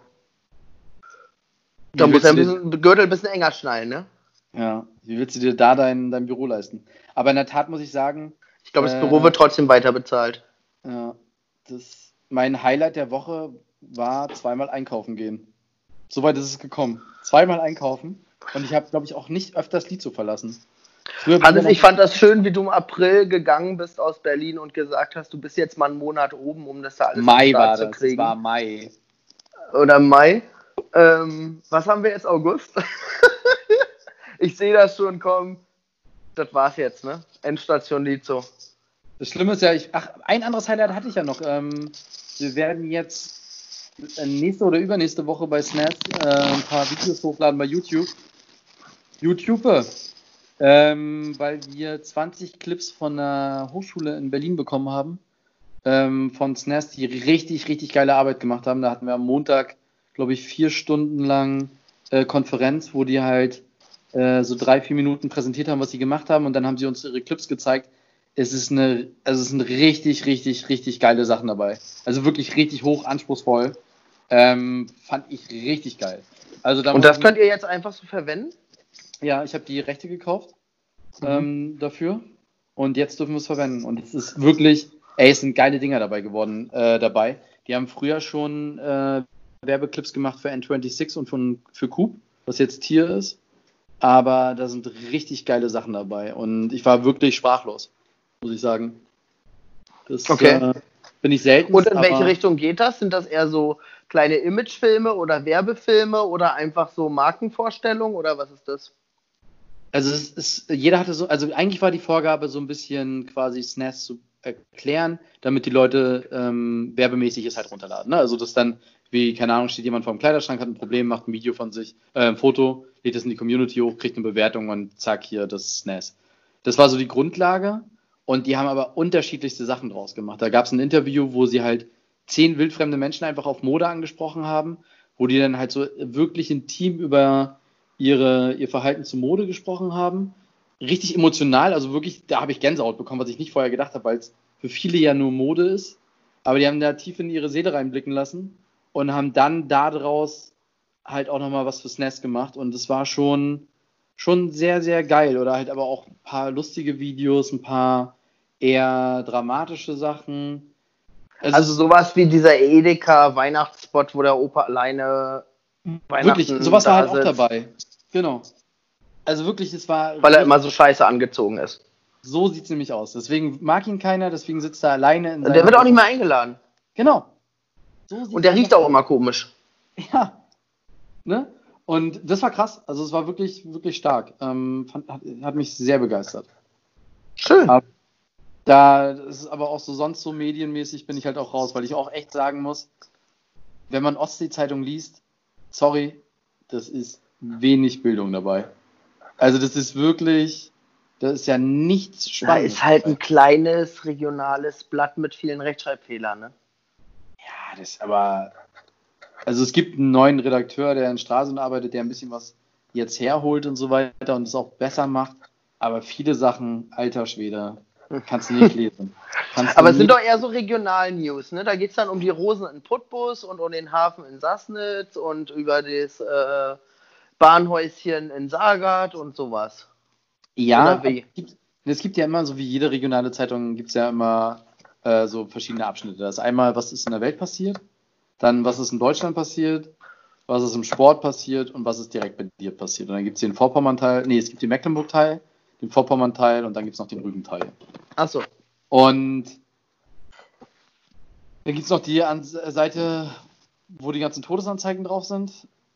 C: da muss er ein bisschen, Gürtel ein bisschen enger schnallen, ne?
B: ja, wie willst du dir da dein, dein Büro leisten? Aber in der Tat muss ich sagen,
C: Ich glaube, das
B: Äh,
C: Büro wird trotzdem weiter bezahlt.
B: ja, das, mein Highlight der Woche war zweimal einkaufen gehen. Soweit ist es gekommen. Zweimal einkaufen. Und ich habe, glaube ich, auch nicht öfters Lied zu verlassen. Früher
C: Hannes, ich fand das schön, wie du im April gegangen bist aus Berlin und gesagt hast, du bist jetzt mal einen Monat oben, um das da alles
B: Mai war
C: zu kriegen.
B: war Mai.
C: Oder Mai. Ähm, was haben wir jetzt? August? ich sehe das schon kommen. Das war's jetzt, ne? Endstation Lizo.
B: Das Schlimme ist ja, ich, ach, ein anderes Highlight hatte ich ja noch. Ähm, wir werden jetzt äh, nächste oder übernächste Woche bei Snaz äh, ein paar Videos hochladen bei YouTube. YouTube, ähm, weil wir 20 Clips von der Hochschule in Berlin bekommen haben. Ähm, von Snaz, die richtig, richtig geile Arbeit gemacht haben. Da hatten wir am Montag, glaube ich, vier Stunden lang äh, Konferenz, wo die halt äh, so drei, vier Minuten präsentiert haben, was sie gemacht haben. Und dann haben sie uns ihre Clips gezeigt. es ist eine, also es sind richtig, richtig, richtig geile Sachen dabei. Also wirklich richtig hoch anspruchsvoll. Ähm, fand ich richtig geil. Also da
C: Und das könnt ihr jetzt einfach so verwenden?
B: Ja, ich habe die Rechte gekauft
C: Mhm.
B: ähm, dafür und jetzt dürfen wir es verwenden. Und es ist wirklich, ey, es sind geile Dinger dabei geworden äh, dabei. Die haben früher schon äh, Werbeclips gemacht für N26 und von, für Coop, was jetzt Tier ist. Aber da sind richtig geile Sachen dabei und ich war wirklich sprachlos, muss ich sagen. Das
C: Okay.
B: äh, bin ich selten.
C: Und in welche Richtung geht das? Sind das eher so kleine Imagefilme oder Werbefilme oder einfach so Markenvorstellungen oder was ist das?
B: Also es ist, jeder hatte so, also eigentlich war die Vorgabe so ein bisschen quasi SNES zu erklären, damit die Leute ähm, werbemäßig es halt runterladen. Ne? Also das dann, wie, keine Ahnung, steht jemand vor dem Kleiderschrank, hat ein Problem, macht ein Video von sich, äh, ein Foto, lädt es in die Community hoch, kriegt eine Bewertung und zack, hier, das ist SNES. Das war so die Grundlage und die haben aber unterschiedlichste Sachen draus gemacht. Da gab es ein Interview, wo sie halt zehn wildfremde Menschen einfach auf Mode angesprochen haben, wo die dann halt so wirklich intim über ihre, ihr Verhalten zur Mode gesprochen haben. Richtig emotional, also wirklich, da habe ich Gänsehaut bekommen, was ich nicht vorher gedacht habe, weil es für viele ja nur Mode ist. Aber die haben da tief in ihre Seele reinblicken lassen und haben dann daraus halt auch nochmal was fürs Nest gemacht. Und es war schon, schon sehr, sehr geil. Oder halt aber auch ein paar lustige Videos, ein paar eher dramatische Sachen.
C: Also sowas wie dieser Edeka Weihnachtsspot, wo der Opa alleine
B: wirklich, sowas war halt
C: da
B: auch
C: sitzt,
B: dabei. Genau. Also wirklich, es war.
C: Weil er immer so scheiße angezogen ist.
B: So sieht es nämlich aus. Deswegen mag ihn keiner, deswegen sitzt er alleine in
C: Und der wird auch nicht mehr eingeladen.
B: Genau. So
C: Und der riecht auch immer komisch.
B: Ja. Ne? Und das war krass. Also es war wirklich, wirklich stark. Ähm, fand, hat, hat mich sehr begeistert.
C: Schön.
B: Aber- Da das ist aber auch so sonst so medienmäßig bin ich halt auch raus, weil ich auch echt sagen muss, wenn man Ostsee-Zeitung liest, sorry, das ist wenig Bildung dabei. Also das ist wirklich, das ist ja nichts
C: Da
B: Spannendes.
C: ist halt ein kleines regionales Blatt mit vielen Rechtschreibfehlern, ne?
B: Ja, das aber. Also es gibt einen neuen Redakteur, der in Stralsund arbeitet, der ein bisschen was jetzt herholt und so weiter und es auch besser macht. Aber viele Sachen, alter Schwede, kannst du nicht lesen. Kannst
C: Aber es sind doch eher so Regional-News, ne? Da geht es dann um die Rosen in Putbus und um den Hafen in Sassnitz und über das äh, Bahnhäuschen in Sagat und sowas.
B: Ja, es gibt ja immer, so wie jede regionale Zeitung, gibt es ja immer äh, so verschiedene Abschnitte. Das ist einmal, was ist in der Welt passiert, dann, was ist in Deutschland passiert, was ist im Sport passiert und was ist direkt bei dir passiert. Und dann gibt es den Vorpommern-Teil, nee, es gibt den Mecklenburg-Teil, den Vorpommern-Teil und dann gibt es noch den Rügen-Teil.
C: Achso.
B: Und dann gibt es noch die An Seite, wo die ganzen Todesanzeigen drauf sind.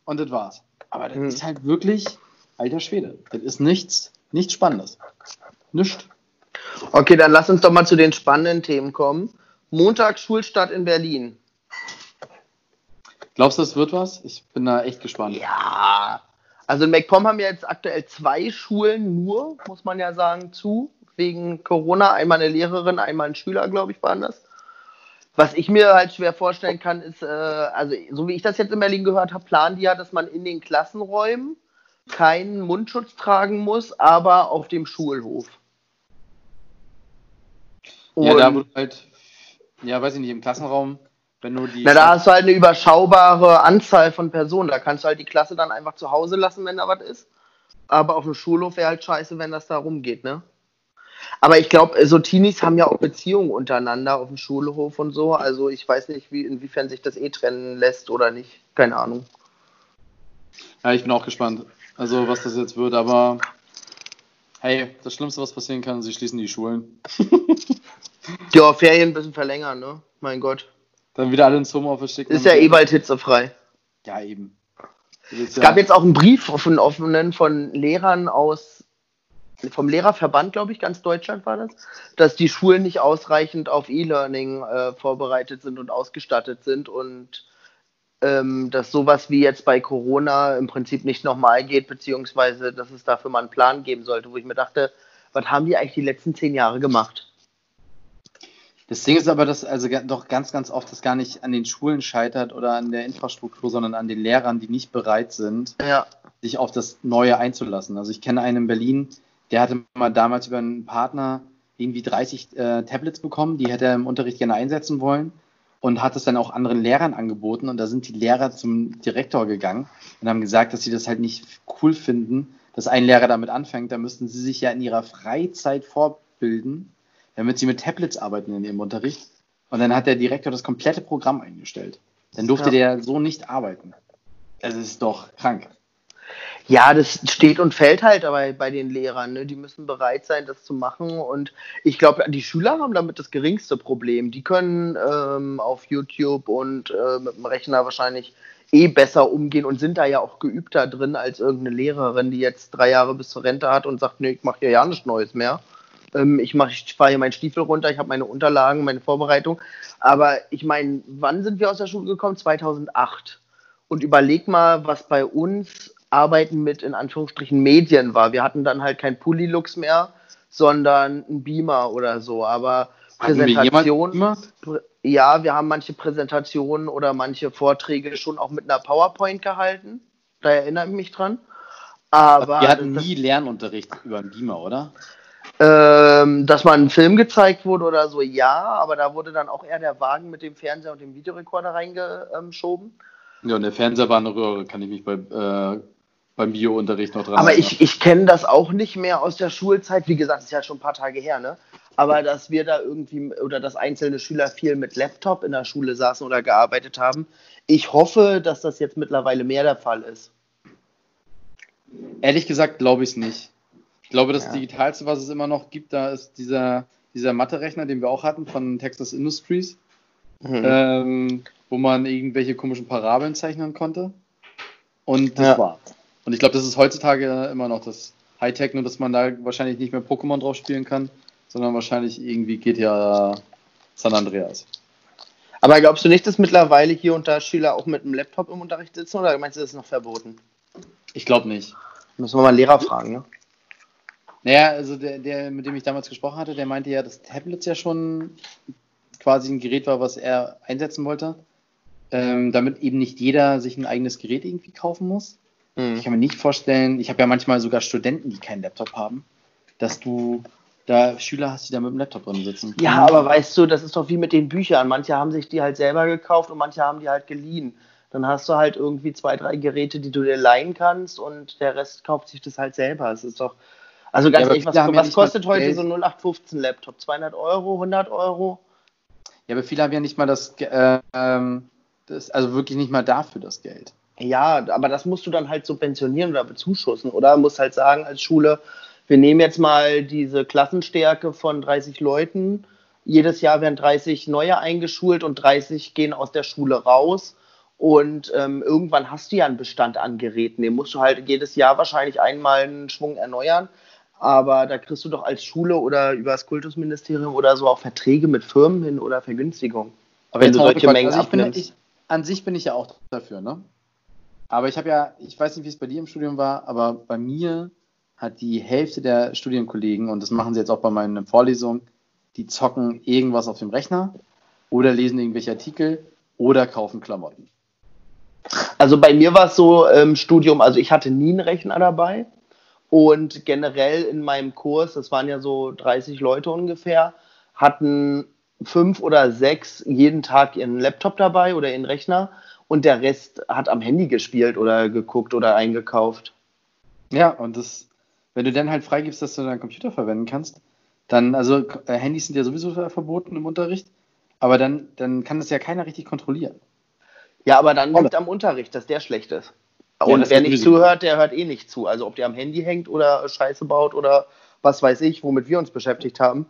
B: Und das war's. Aber das
C: Hm.
B: ist halt wirklich alter Schwede. Das ist nichts, nichts Spannendes. Nichts.
C: Okay, dann lass uns doch mal zu den spannenden Themen kommen. Montag Schulstart in Berlin.
B: Glaubst du, es wird was? Ich bin da echt gespannt.
C: Ja. Also in MacPom haben ja jetzt aktuell zwei Schulen nur, muss man ja sagen, zu, wegen Corona. Einmal eine Lehrerin, einmal ein Schüler, glaube ich, waren das. Was ich mir halt schwer vorstellen kann, ist, äh, also so wie ich das jetzt in Berlin gehört habe, planen die ja, dass man in den Klassenräumen keinen Mundschutz tragen muss, aber auf dem Schulhof.
B: Ja, da
C: Und-
B: wo du halt, ja, weiß ich nicht, im Klassenraum, wenn du die.
C: Na, da hast du halt eine überschaubare Anzahl von Personen. Da kannst du halt die Klasse dann einfach zu Hause lassen, wenn da was ist. Aber auf dem Schulhof wäre halt scheiße, wenn das da rumgeht, ne? Aber ich glaube, so Teenies haben ja auch Beziehungen untereinander auf dem Schulhof und so. Also ich weiß nicht, wie, inwiefern sich das eh trennen lässt oder nicht. Keine Ahnung.
B: Ja, ich bin auch gespannt. Also, was das jetzt wird, aber hey, das Schlimmste, was passieren kann, sie schließen die Schulen.
C: Ja, Ferien ein bisschen verlängern, ne? Mein Gott.
B: Dann wieder alle ins Homeoffice schicken.
C: Ist ja eh bald hitzefrei.
B: Ja, eben.
C: Es gab jetzt auch einen Brief von offenen von Lehrern aus, vom Lehrerverband, glaube ich, ganz Deutschland war das, dass die Schulen nicht ausreichend auf E-Learning äh, vorbereitet sind und ausgestattet sind und ähm, dass sowas wie jetzt bei Corona im Prinzip nicht nochmal geht, beziehungsweise dass es dafür mal einen Plan geben sollte, wo ich mir dachte, was haben die eigentlich die letzten zehn Jahre gemacht?
B: Das Ding ist aber, dass also doch ganz, ganz oft das gar nicht an den Schulen scheitert oder an der Infrastruktur, sondern an den Lehrern, die nicht bereit sind,
C: Ja,
B: sich auf das Neue einzulassen. Also ich kenne einen in Berlin, der hatte mal damals über einen Partner irgendwie 30 äh, Tablets bekommen, die hätte er im Unterricht gerne einsetzen wollen und hat es dann auch anderen Lehrern angeboten. Und da sind die Lehrer zum Direktor gegangen und haben gesagt, dass sie das halt nicht cool finden, dass ein Lehrer damit anfängt. Da müssten sie sich ja in ihrer Freizeit fortbilden, damit sie mit Tablets arbeiten in ihrem Unterricht. Und dann hat der Direktor das komplette Programm eingestellt. Dann durfte ja. der so nicht arbeiten. Es ist doch krank.
C: Ja, das steht und fällt halt aber bei den Lehrern. Ne? Die müssen bereit sein, das zu machen. Und ich glaube, die Schüler haben damit das geringste Problem. Die können ähm, auf YouTube und äh, mit dem Rechner wahrscheinlich eh besser umgehen und sind da ja auch geübter drin als irgendeine Lehrerin, die jetzt drei Jahre bis zur Rente hat und sagt, nee, ich mache hier ja nichts Neues mehr. Ähm, ich ich fahre hier meinen Stiefel runter, ich habe meine Unterlagen, meine Vorbereitung. Aber ich meine, wann sind wir aus der Schule gekommen? 2008. Und überleg mal, was bei uns Arbeiten mit in Anführungsstrichen Medien war. Wir hatten dann halt kein Pulilux mehr, sondern ein Beamer oder so. Aber Präsentation, ja, wir haben manche Präsentationen oder manche Vorträge schon auch mit einer PowerPoint gehalten. Da erinnere ich mich dran.
B: Aber wir hatten nie Lernunterricht über einen Beamer, oder?
C: Ähm, dass mal ein Film gezeigt wurde oder so, ja, aber da wurde dann auch eher der Wagen mit dem Fernseher und dem Videorekorder reingeschoben.
B: Ja, und der Fernseher war eine Röhre, kann ich mich bei äh, beim Biounterricht noch dran.
C: Aber ich, ich kenne das auch nicht mehr aus der Schulzeit. Wie gesagt, das ist ja schon ein paar Tage her, ne? Aber dass wir da irgendwie oder dass einzelne Schüler viel mit Laptop in der Schule saßen oder gearbeitet haben. Ich hoffe, dass das jetzt mittlerweile mehr der Fall ist.
B: Ehrlich gesagt glaube ich es nicht. Ich glaube, das ja. Digitalste, was es immer noch gibt, da ist dieser, dieser Mathe-Rechner, den wir auch hatten von Texas Industries, mhm. ähm, wo man irgendwelche komischen Parabeln zeichnen konnte. Und das ja. war. Und ich glaube, das ist heutzutage immer noch das Hightech, nur dass man da wahrscheinlich nicht mehr Pokémon drauf spielen kann, sondern wahrscheinlich irgendwie GTA San Andreas.
C: Aber glaubst du nicht, dass mittlerweile hier und da Schüler auch mit einem Laptop im Unterricht sitzen oder meinst du, das ist noch verboten?
B: Ich glaube nicht.
C: Müssen wir mal einen Lehrer fragen, ne?
B: Naja, also der, der, mit dem ich damals gesprochen hatte, der meinte ja, dass Tablets ja schon quasi ein Gerät war, was er einsetzen wollte, ähm, damit eben nicht jeder sich ein eigenes Gerät irgendwie kaufen muss. Mhm. Ich kann mir nicht vorstellen, ich habe ja manchmal sogar Studenten, die keinen Laptop haben, dass du da Schüler hast, die da mit dem Laptop drin sitzen.
C: Ja, aber weißt du, das ist doch wie mit den Büchern. Manche haben sich die halt selber gekauft und manche haben die halt geliehen. Dann hast du halt irgendwie zwei, drei Geräte, die du dir leihen kannst und der Rest kauft sich das halt selber. Es ist doch, also ganz ja, ehrlich, was, was ja kostet heute Geld. so ein 0815 Laptop? 200 Euro, 100 Euro?
B: Ja, aber viele haben ja nicht mal das, äh, das also wirklich nicht mal dafür das Geld.
C: Ja, aber das musst du dann halt subventionieren oder bezuschussen. Oder musst halt sagen als Schule, wir nehmen jetzt mal diese Klassenstärke von 30 Leuten. Jedes Jahr werden 30 neue eingeschult und 30 gehen aus der Schule raus. Und ähm, irgendwann hast du ja einen Bestand an Geräten. Den musst du halt jedes Jahr wahrscheinlich einmal einen Schwung erneuern. Aber da kriegst du doch als Schule oder über das Kultusministerium oder so auch Verträge mit Firmen hin oder Vergünstigung.
B: Aber wenn du solche Mengen also abnimmst. Bin, ich, an sich bin ich ja auch dafür, ne? Aber ich habe ja, ich weiß nicht, wie es bei dir im Studium war, aber bei mir hat die Hälfte der Studienkollegen, und das machen sie jetzt auch bei meinen Vorlesungen, die zocken irgendwas auf dem Rechner oder lesen irgendwelche Artikel oder kaufen Klamotten.
C: Also bei mir war es so im Studium, also ich hatte nie einen Rechner dabei und generell in meinem Kurs, das waren ja so 30 Leute ungefähr, hatten fünf oder sechs jeden Tag ihren Laptop dabei oder ihren Rechner und der Rest hat am Handy gespielt oder geguckt oder eingekauft.
B: Ja, und das, wenn du dann halt freigibst, dass du deinen Computer verwenden kannst, dann, also äh, Handys sind ja sowieso verboten im Unterricht, aber dann, dann kann das ja keiner richtig kontrollieren.
C: Ja, aber dann liegt am Unterricht, dass der schlecht ist. Und ja, wer nicht zuhört, der hört eh nicht zu. Also ob der am Handy hängt oder Scheiße baut oder was weiß ich, womit wir uns beschäftigt haben.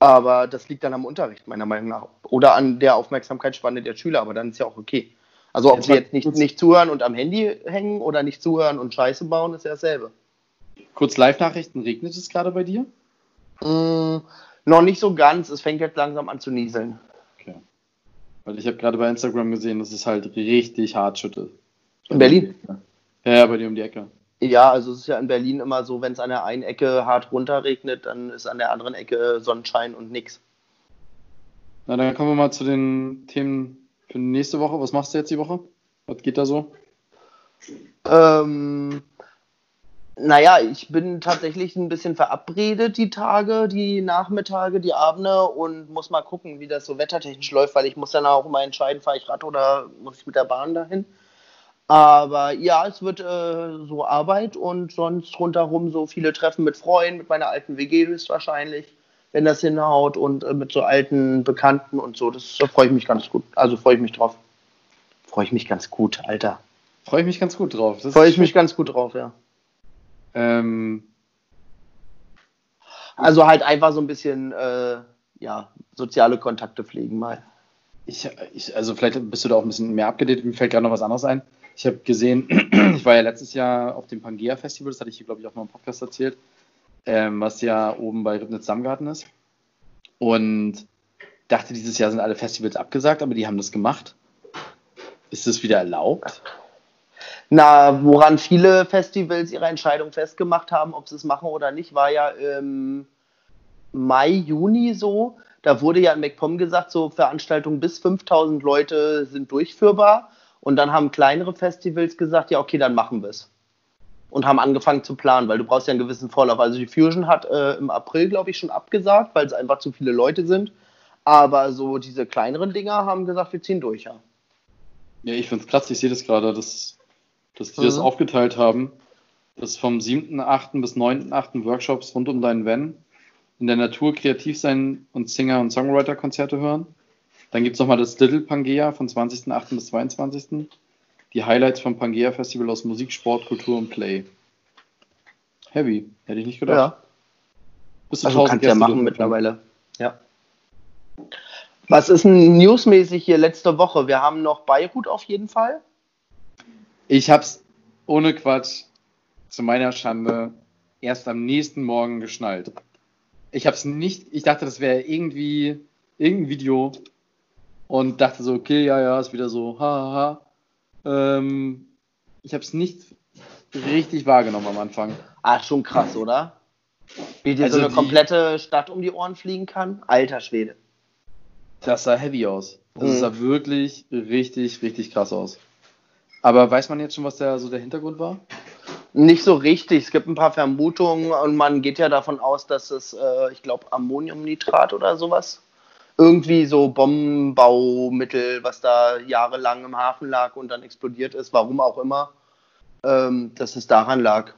C: Aber das liegt dann am Unterricht, meiner Meinung nach. Oder an der Aufmerksamkeitsspanne der Schüler, aber dann ist ja auch okay. Also ob sie jetzt nicht, nicht zuhören und am Handy hängen oder nicht zuhören und Scheiße bauen, ist ja dasselbe.
B: Kurz Live-Nachrichten, regnet es gerade bei dir?
C: Mm, noch nicht so ganz, es fängt jetzt langsam an zu nieseln. Okay.
B: Weil ich habe gerade bei Instagram gesehen, dass es halt richtig hart schüttet.
C: In Berlin?
B: Ja, ja, bei dir um die Ecke.
C: Ja, also es ist ja in Berlin immer so, wenn es an der einen Ecke hart runterregnet, dann ist an der anderen Ecke Sonnenschein und nix.
B: Na, dann kommen wir mal zu den Themen für nächste Woche? Was machst du jetzt die Woche? Was geht da so?
C: Ähm, Naja, ich bin tatsächlich ein bisschen verabredet die Tage, die Nachmittage, die Abende und muss mal gucken, wie das so wettertechnisch läuft, weil ich muss dann auch immer entscheiden, fahre ich Rad oder muss ich mit der Bahn dahin. Aber ja, es wird äh, so Arbeit und sonst rundherum so viele Treffen mit Freunden, mit meiner alten WG höchstwahrscheinlich, wenn das hinhaut und äh, mit so alten Bekannten und so. Das da freue ich mich ganz gut. Also freue ich mich drauf. Freue ich mich ganz gut, Alter.
B: Freue ich mich ganz gut drauf.
C: Freue ich mich ganz gut drauf, ja.
B: Ähm,
C: Also halt einfach so ein bisschen, äh, ja, soziale Kontakte pflegen mal.
B: ich, ich, also vielleicht bist du da auch ein bisschen mehr abgedatet. Mir fällt gerade noch was anderes ein. Ich habe gesehen, ich war ja letztes Jahr auf dem Pangea Festival, das hatte ich hier, glaube ich, auch mal im Podcast erzählt, ähm, was ja oben bei Ribnitz Samgarten ist. Und dachte, dieses Jahr sind alle Festivals abgesagt, aber die haben das gemacht. Ist das wieder erlaubt?
C: Na, woran viele Festivals ihre Entscheidung festgemacht haben, ob sie es machen oder nicht, war ja im Mai, Juni so. Da wurde ja in MacPom gesagt, so Veranstaltungen bis 5000 Leute sind durchführbar. Und dann haben kleinere Festivals gesagt, ja, okay, dann machen wir es. Und haben angefangen zu planen, weil du brauchst ja einen gewissen Vorlauf. Also die Fusion hat äh, im April, glaube ich, schon abgesagt, weil es einfach zu viele Leute sind. Aber so diese kleineren Dinger haben gesagt, wir ziehen durch, ja.
B: Ja, ich finde es krass, ich sehe das gerade, dass, dass die das
C: Mhm.
B: aufgeteilt haben. Dass vom 7.8. bis 9.8. Workshops rund um deinen Van in der Natur kreativ sein und Singer- und Songwriter-Konzerte hören. Dann gibt es nochmal das Little Pangea von 20.8. bis 22. Die Highlights vom Pangea Festival aus Musik, Sport, Kultur und Play. Heavy, hätte ich nicht gedacht.
C: Ja.
B: Bis zu
C: Also
B: 1000
C: kannst ja
B: Gäste
C: machen
B: dürfen
C: mittlerweile. Ja. Was ist denn newsmäßig hier letzte Woche? Wir haben noch Beirut auf jeden Fall.
B: Ich hab's ohne Quatsch zu meiner Schande erst am nächsten Morgen geschnallt. Ich hab's nicht, ich dachte, das wäre irgendwie irgendein Video und dachte so, okay, ja, ja, ist wieder so, haha. Ähm, ich hab's nicht richtig wahrgenommen am Anfang.
C: Ah, schon krass, oder? Wie dir
B: Also
C: so eine komplette Stadt um die Ohren fliegen kann. Alter Schwede.
B: Das sah heavy aus. Das
C: Mhm.
B: sah wirklich richtig, richtig krass aus. Aber weiß man jetzt schon, was der, so der Hintergrund war?
C: Nicht so richtig. Es gibt ein paar Vermutungen und man geht ja davon aus, dass es, äh, ich glaube, Ammoniumnitrat oder sowas. Irgendwie so Bombenbaumittel, was da jahrelang im Hafen lag und dann explodiert ist, warum auch immer, ähm, dass es daran lag.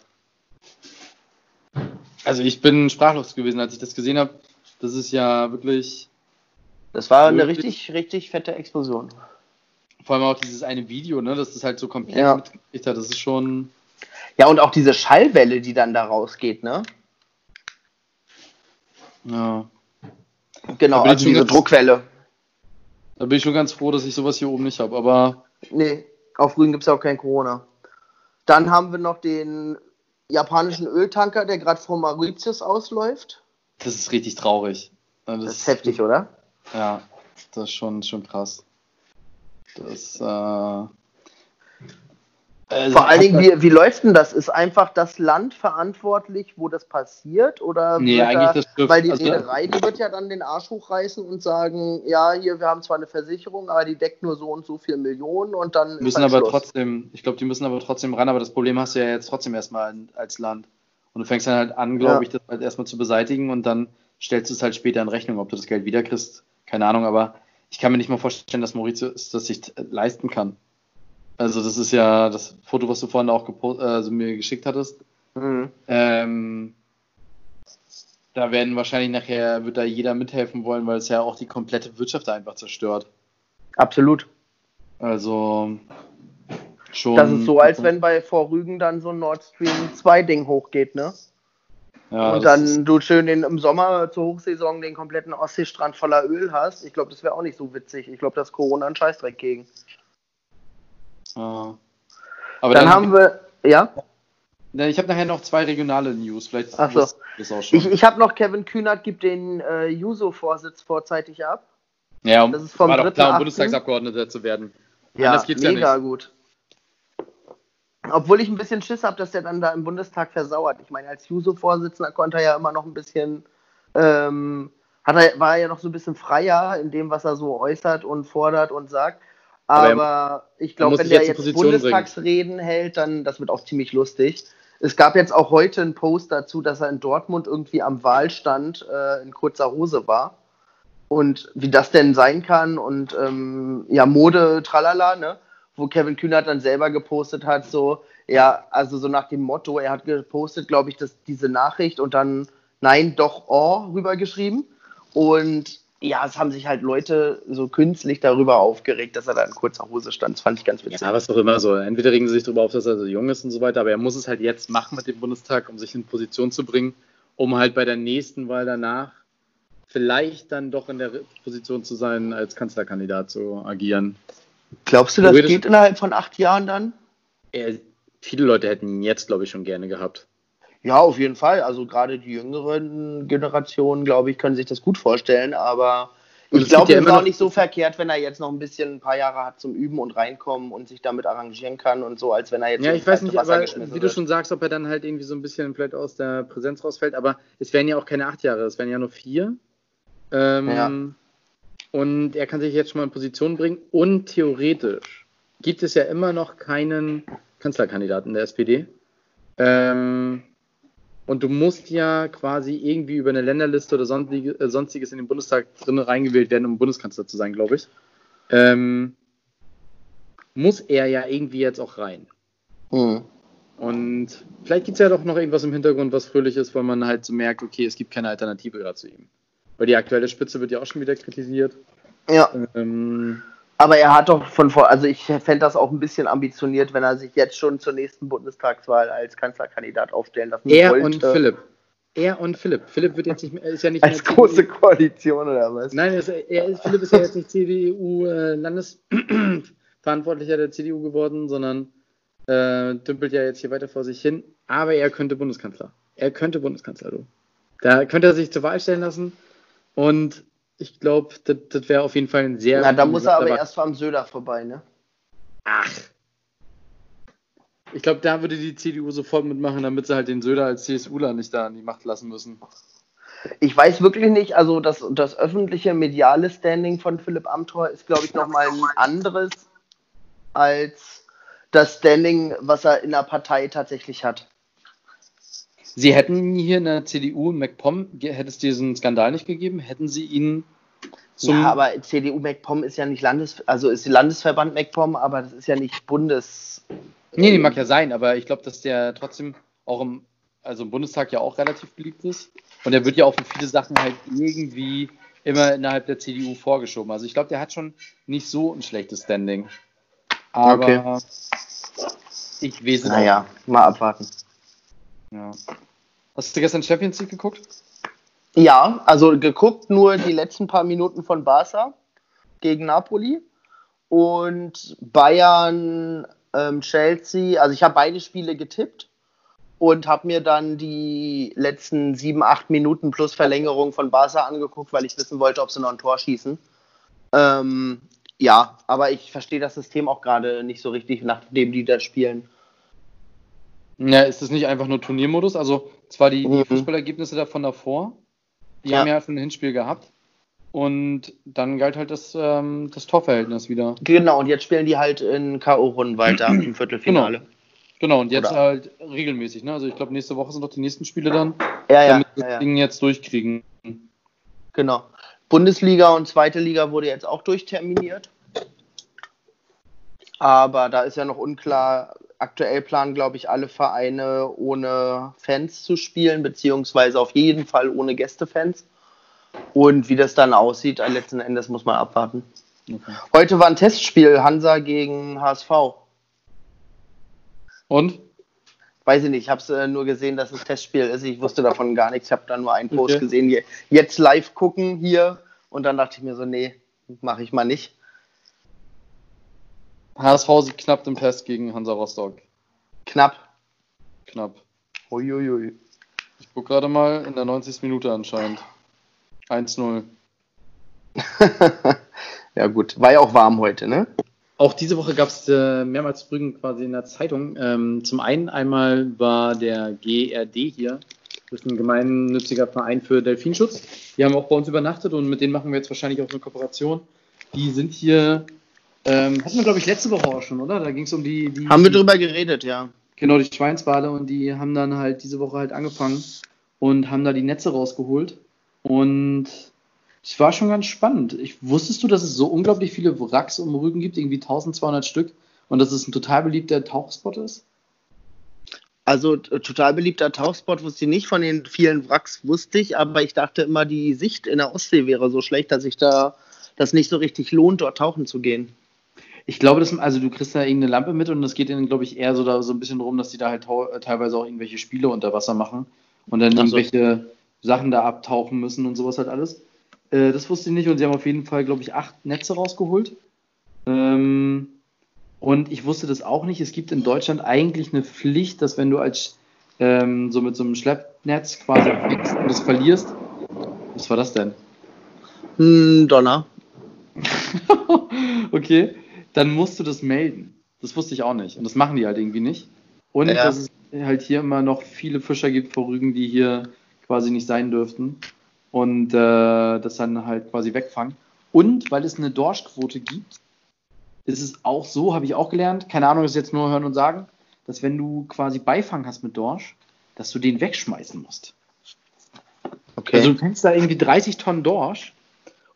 B: Also ich bin sprachlos gewesen, als ich das gesehen habe. Das ist ja wirklich
C: Das war eine richtig, richtig fette Explosion.
B: Vor allem auch dieses eine Video, ne, dass das halt so komplett
C: Ja.
B: mitgekriegt hat. Das ist schon.
C: Ja, und auch diese Schallwelle, die dann da rausgeht, ne?
B: Ja.
C: Genau, also diese
B: ganz-
C: Druckwelle.
B: Da bin ich schon ganz froh, dass ich sowas hier oben nicht habe. Aber
C: Nee, auf Rügen gibt es auch kein Corona. Dann haben wir noch den japanischen Öltanker, der gerade vor Mauritius ausläuft.
B: das ist richtig traurig. Das,
C: Das ist heftig, oder?
B: Ja, das ist schon, schon krass. Das, äh, äh,
C: Vor allen Dingen, wie, wie läuft denn das? Ist einfach das Land verantwortlich, wo das passiert? Oder
B: Nee, eigentlich
C: da,
B: das-
C: weil die
B: also-
C: Reederei, die wird ja dann den Arsch hochreißen und sagen, ja, hier, wir haben zwar eine Versicherung, aber die deckt nur so und so viel Millionen und dann
B: müssen
C: halt
B: aber
C: Schluss.
B: trotzdem, ich glaube, die müssen aber trotzdem ran, aber das Problem hast du ja jetzt trotzdem erstmal als Land. Und du fängst dann halt an, glaube
C: Ja.
B: ich, das halt erstmal zu beseitigen und dann stellst du es halt später in Rechnung, ob du das Geld wiederkriegst. Keine Ahnung, aber ich kann mir nicht mal vorstellen, dass Mauritius das sich leisten kann. Also das ist ja das Foto, was du vorhin auch also mir geschickt hattest.
C: Mhm.
B: Ähm, da werden wahrscheinlich nachher, wird da jeder mithelfen wollen, weil es ja auch die komplette Wirtschaft da einfach zerstört.
C: Absolut.
B: Also schon.
C: Das ist so, als wenn bei vor Rügen dann so ein Nord Stream 2 Ding hochgeht, ne?
B: Ja,
C: und dann du schön den, im Sommer zur Hochsaison den kompletten Ostseestrand voller Öl hast. Ich glaube, das wäre auch nicht so witzig. Ich glaube, das Corona ein Scheißdreck gegen.
B: Ja. Aber
C: dann, haben wir, ja.
B: Ich habe nachher noch zwei regionale News. Vielleicht
C: Ach so.
B: das auch schon.
C: ich, ich habe noch Kevin Kühnert gibt den äh, Juso-Vorsitz vorzeitig ab.
B: ja, um,
C: das ist vom
B: war doch klar, um
C: 3.8..
B: Bundestagsabgeordneter zu werden.
C: Ja,
B: Anders geht's ja
C: mega
B: nicht.
C: gut. Obwohl ich ein bisschen Schiss habe, dass der dann da im Bundestag versauert. Ich meine, als Juso-Vorsitzender konnte er ja immer noch ein bisschen, ähm, hat er, war er ja noch so ein bisschen freier in dem, was er so äußert und fordert und sagt.
B: Aber er-
C: ich glaube, wenn der
B: jetzt
C: jetzt Bundestagsreden hält, dann das wird auch ziemlich lustig. Es gab jetzt auch heute einen Post dazu, dass er in Dortmund irgendwie am Wahlstand äh, in kurzer Hose war. Und wie das denn sein kann und ähm, ja, Mode, tralala, ne? Wo Kevin Kühnert dann selber gepostet hat, so, ja, also so nach dem Motto, er hat gepostet, glaube ich, dass diese Nachricht und dann Nein, doch, oh rübergeschrieben. Und ja, es haben sich halt Leute so künstlich darüber aufgeregt, dass er da in kurzer Hose stand. Das fand ich ganz witzig.
B: Ja, was auch immer so. Entweder regen sie sich darüber auf, dass er so jung ist und so weiter, aber er muss es halt jetzt machen mit dem Bundestag, um sich in Position zu bringen, um halt bei der nächsten Wahl danach vielleicht dann doch in der Position zu sein, als Kanzlerkandidat zu agieren.
C: Glaubst du, das geht innerhalb von acht Jahren dann?
B: Er, viele Leute hätten ihn jetzt, glaube ich, schon gerne gehabt.
C: Ja, auf jeden Fall. Also gerade die jüngeren Generationen, glaube ich, können sich das gut vorstellen, aber ich glaube, es ist auch nicht so verkehrt, wenn er jetzt noch ein bisschen ein paar Jahre hat zum Üben und reinkommen und sich damit arrangieren kann und so, als wenn er jetzt.
B: Ja, ich weiß nicht, aber wie du schon sagst, ob er dann halt irgendwie so ein bisschen vielleicht aus der Präsenz rausfällt, aber es wären ja auch keine acht Jahre, es wären ja nur vier. Ähm, ja. Und er kann sich jetzt schon mal in Position bringen und theoretisch gibt es ja immer noch keinen Kanzlerkandidaten der SPD. Ähm, und du musst ja quasi irgendwie über eine Länderliste oder äh, sonstiges in den Bundestag drin reingewählt werden, um Bundeskanzler zu sein, glaube ich. Ähm, muss er ja irgendwie jetzt auch rein. Mhm. Und vielleicht gibt es ja doch noch irgendwas im Hintergrund, was fröhlich ist, weil man halt so merkt, okay, es gibt keine Alternative gerade zu ihm. Weil die aktuelle Spitze wird ja auch schon wieder kritisiert.
C: Ja. Ähm, aber er hat doch von vor, also ich fände das auch ein bisschen ambitioniert, wenn er sich jetzt schon zur nächsten Bundestagswahl als Kanzlerkandidat aufstellen lassen
B: Er wollte. und Philipp. Er und Philipp. Philipp wird jetzt nicht mehr, ist ja nicht
C: als große CDU. Koalition oder was?
B: Nein, ist, er ist, Philipp ist ja jetzt nicht CDU-Landesverantwortlicher äh, der CDU geworden, sondern äh, dümpelt ja jetzt hier weiter vor sich hin. Aber er könnte Bundeskanzler. Er könnte Bundeskanzler, du. Da könnte er sich zur Wahl stellen lassen und ich glaube, das, wäre auf jeden Fall ein sehr.
C: Na, da muss er aber erst am Söder vorbei, ne?
B: Ach. Ich glaube, da würde die CDU sofort mitmachen, damit sie halt den Söder als CSUler nicht da an die Macht lassen müssen.
C: Ich weiß wirklich nicht, also das, das öffentliche mediale Standing von Philipp Amthor ist, glaube ich, nochmal ein anderes als das Standing, was er in der Partei tatsächlich hat.
B: Sie hätten hier in der CDU in MacPom, hätte es diesen Skandal nicht gegeben, hätten Sie ihn
C: zum. Ja, aber CDU MacPom ist ja nicht Landes, also ist Landesverband MacPom, aber das ist ja nicht Bundes.
B: Nee, nee, mag ja sein, aber ich glaube, dass der trotzdem auch im, also im Bundestag ja auch relativ beliebt ist. Und er wird ja auch für viele Sachen halt irgendwie immer innerhalb der CDU vorgeschoben. Also ich glaube, der hat schon nicht so ein schlechtes Standing. Aber okay. ich weiß es
C: Naja, mal abwarten.
B: Ja. Hast du gestern Champions League geguckt?
C: Ja, also geguckt nur die letzten paar Minuten von Barca gegen Napoli und Bayern, ähm, Chelsea. Also ich habe beide Spiele getippt und habe mir dann die letzten sieben, acht Minuten plus Verlängerung von Barca angeguckt, weil ich wissen wollte, ob sie noch ein Tor schießen. Ähm, ja, aber ich verstehe das System auch gerade nicht so richtig, nachdem die da spielen.
B: Ja, ist das nicht einfach nur Turniermodus? Also zwar die, die mhm. Fußballergebnisse davon davor, die ja. haben ja schon ein Hinspiel gehabt. Und dann galt halt das, ähm, das Torverhältnis wieder.
C: Genau, und jetzt spielen die halt in K.O.-Runden weiter im Viertelfinale.
B: Genau. Genau, und jetzt Oder? halt regelmäßig, ne? Also ich glaube, nächste Woche sind doch die nächsten Spiele dann.
C: Ja, ja. Damit
B: wir das ja, Ding jetzt durchkriegen.
C: Genau. Bundesliga und zweite Liga wurde jetzt auch durchterminiert. Aber da ist ja noch unklar, aktuell planen, glaube ich, alle Vereine ohne Fans zu spielen, beziehungsweise auf jeden Fall ohne Gästefans. Und wie das dann aussieht, letzten Endes muss man abwarten. Okay. Heute war ein Testspiel Hansa gegen HSV.
B: Und?
C: Weiß ich nicht, ich habe es äh, nur gesehen, dass es Testspiel ist. Ich wusste davon gar nichts. Ich habe da nur einen Post okay. gesehen. Jetzt live gucken hier. Und dann dachte ich mir so, nee, mache ich mal nicht.
B: HSV sieht knapp den Test gegen Hansa Rostock.
C: Knapp.
B: Knapp.
C: Uiuiui.
B: Ich gucke gerade mal in der 90. Minute anscheinend. 1-0.
C: ja gut, war ja auch warm heute, ne?
B: Auch diese Woche gab es äh, mehrmals Brücken quasi in der Zeitung. Ähm, zum einen einmal war der GRD hier, das ist ein gemeinnütziger Verein für Delfinschutz. Die haben auch bei uns übernachtet und mit denen machen wir jetzt wahrscheinlich auch eine Kooperation. Die sind hier ähm, hatten wir, glaube ich, letzte Woche auch schon, oder? Da ging es um die, die,
C: Haben wir drüber geredet, ja.
B: Genau, die Schweinswale und die haben dann halt diese Woche halt angefangen und haben da die Netze rausgeholt. Und es war schon ganz spannend. Ich, wusstest du, dass es so unglaublich viele Wracks um Rügen gibt, irgendwie 1200 Stück, und dass es ein total beliebter Tauchspot ist?
C: Also total beliebter Tauchspot wusste ich nicht, von den vielen Wracks wusste ich, aber ich dachte immer, die Sicht in der Ostsee wäre so schlecht, dass sich da das nicht so richtig lohnt, dort tauchen zu gehen.
B: Ich glaube, das, also du kriegst da irgendeine Lampe mit und es geht ihnen, glaube ich, eher so, da, so ein bisschen darum, dass die da halt äh, teilweise auch irgendwelche Spiele unter Wasser machen und dann
C: Ach so.
B: irgendwelche Sachen da abtauchen müssen und sowas halt alles. Äh, das wusste ich nicht und sie haben auf jeden Fall, glaube ich, acht Netze rausgeholt. Ähm, und ich wusste das auch nicht. Es gibt in Deutschland eigentlich eine Pflicht, dass wenn du als ähm, so mit so einem Schleppnetz quasi fliegst und das verlierst. Was war das denn?
C: Hm, Donner.
B: okay, dann musst du das melden. Das wusste ich auch nicht. Und das machen die halt irgendwie nicht. Und
C: Ja.
B: dass es halt hier immer noch viele Fischer gibt vor Rügen, die hier quasi nicht sein dürften. Und äh, das dann halt quasi wegfangen. Und weil es eine Dorschquote gibt, ist es auch so, habe ich auch gelernt, keine Ahnung, das ist jetzt nur hören und sagen, dass wenn du quasi Beifang hast mit Dorsch, dass du den wegschmeißen musst.
C: Okay.
B: Also du fängst da irgendwie 30 Tonnen Dorsch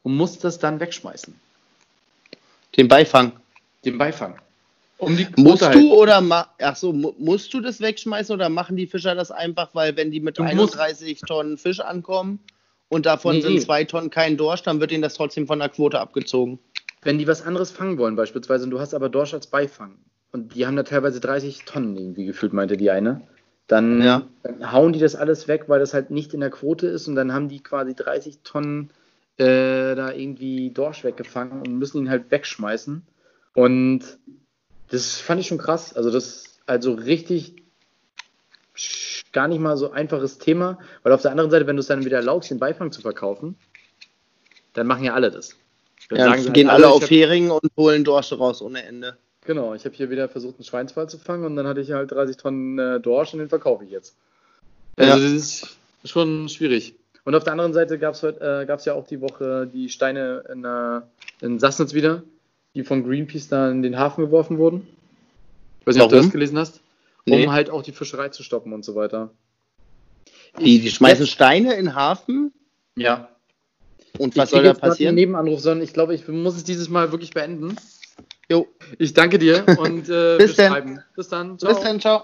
B: und musst das dann wegschmeißen.
C: den Beifang.
B: Den Beifang. Um die
C: Musst
B: Quote
C: du oder ach so, mu musst du das wegschmeißen oder machen die Fischer das einfach, weil wenn die mit
B: Du musst-
C: 31 Tonnen Fisch ankommen und davon
B: Nee,
C: sind zwei Tonnen kein Dorsch, dann wird ihnen das trotzdem von der Quote abgezogen.
B: Wenn die was anderes fangen wollen, beispielsweise, und du hast aber Dorsch als Beifang, und die haben da teilweise 30 Tonnen irgendwie gefühlt, meinte die eine, dann,
C: Ja.
B: dann hauen die das alles weg, weil das halt nicht in der Quote ist, und dann haben die quasi 30 Tonnen äh, da irgendwie Dorsch weggefangen und müssen ihn halt wegschmeißen. Und das fand ich schon krass. Also, das also richtig gar nicht mal so einfaches Thema, weil auf der anderen Seite, wenn du es dann wieder erlaubst, den Beifang zu verkaufen, dann machen ja alle das. Dann
C: Ja,
B: sagen sie
C: dann
B: halt
C: gehen alle
B: ich
C: auf Hering und holen Dorsche raus ohne Ende.
B: Genau, ich habe hier wieder versucht, einen Schweinswal zu fangen und dann hatte ich halt 30 Tonnen äh, Dorsch und den verkaufe ich jetzt. Also
C: Ja.
B: das ist schon schwierig. Und auf der anderen Seite gab es äh, gab's ja auch die Woche die Steine in, äh, in Sassnitz wieder, die von Greenpeace da in den Hafen geworfen wurden. Ich weiß nicht, ob du
C: Warum?
B: das gelesen hast.
C: Nee.
B: Um halt auch die Fischerei zu stoppen und so weiter.
C: Die, die schmeißen
B: Jetzt-
C: Steine in den Hafen
B: Ja.
C: und was soll da passieren?
B: Nebenanruf, sondern ich glaube, ich muss es dieses Mal wirklich beenden.
C: Jo.
B: Ich danke dir und äh,
C: Bis
B: wir
C: dann.
B: schreiben. Bis dann.
C: Bis dann, ciao.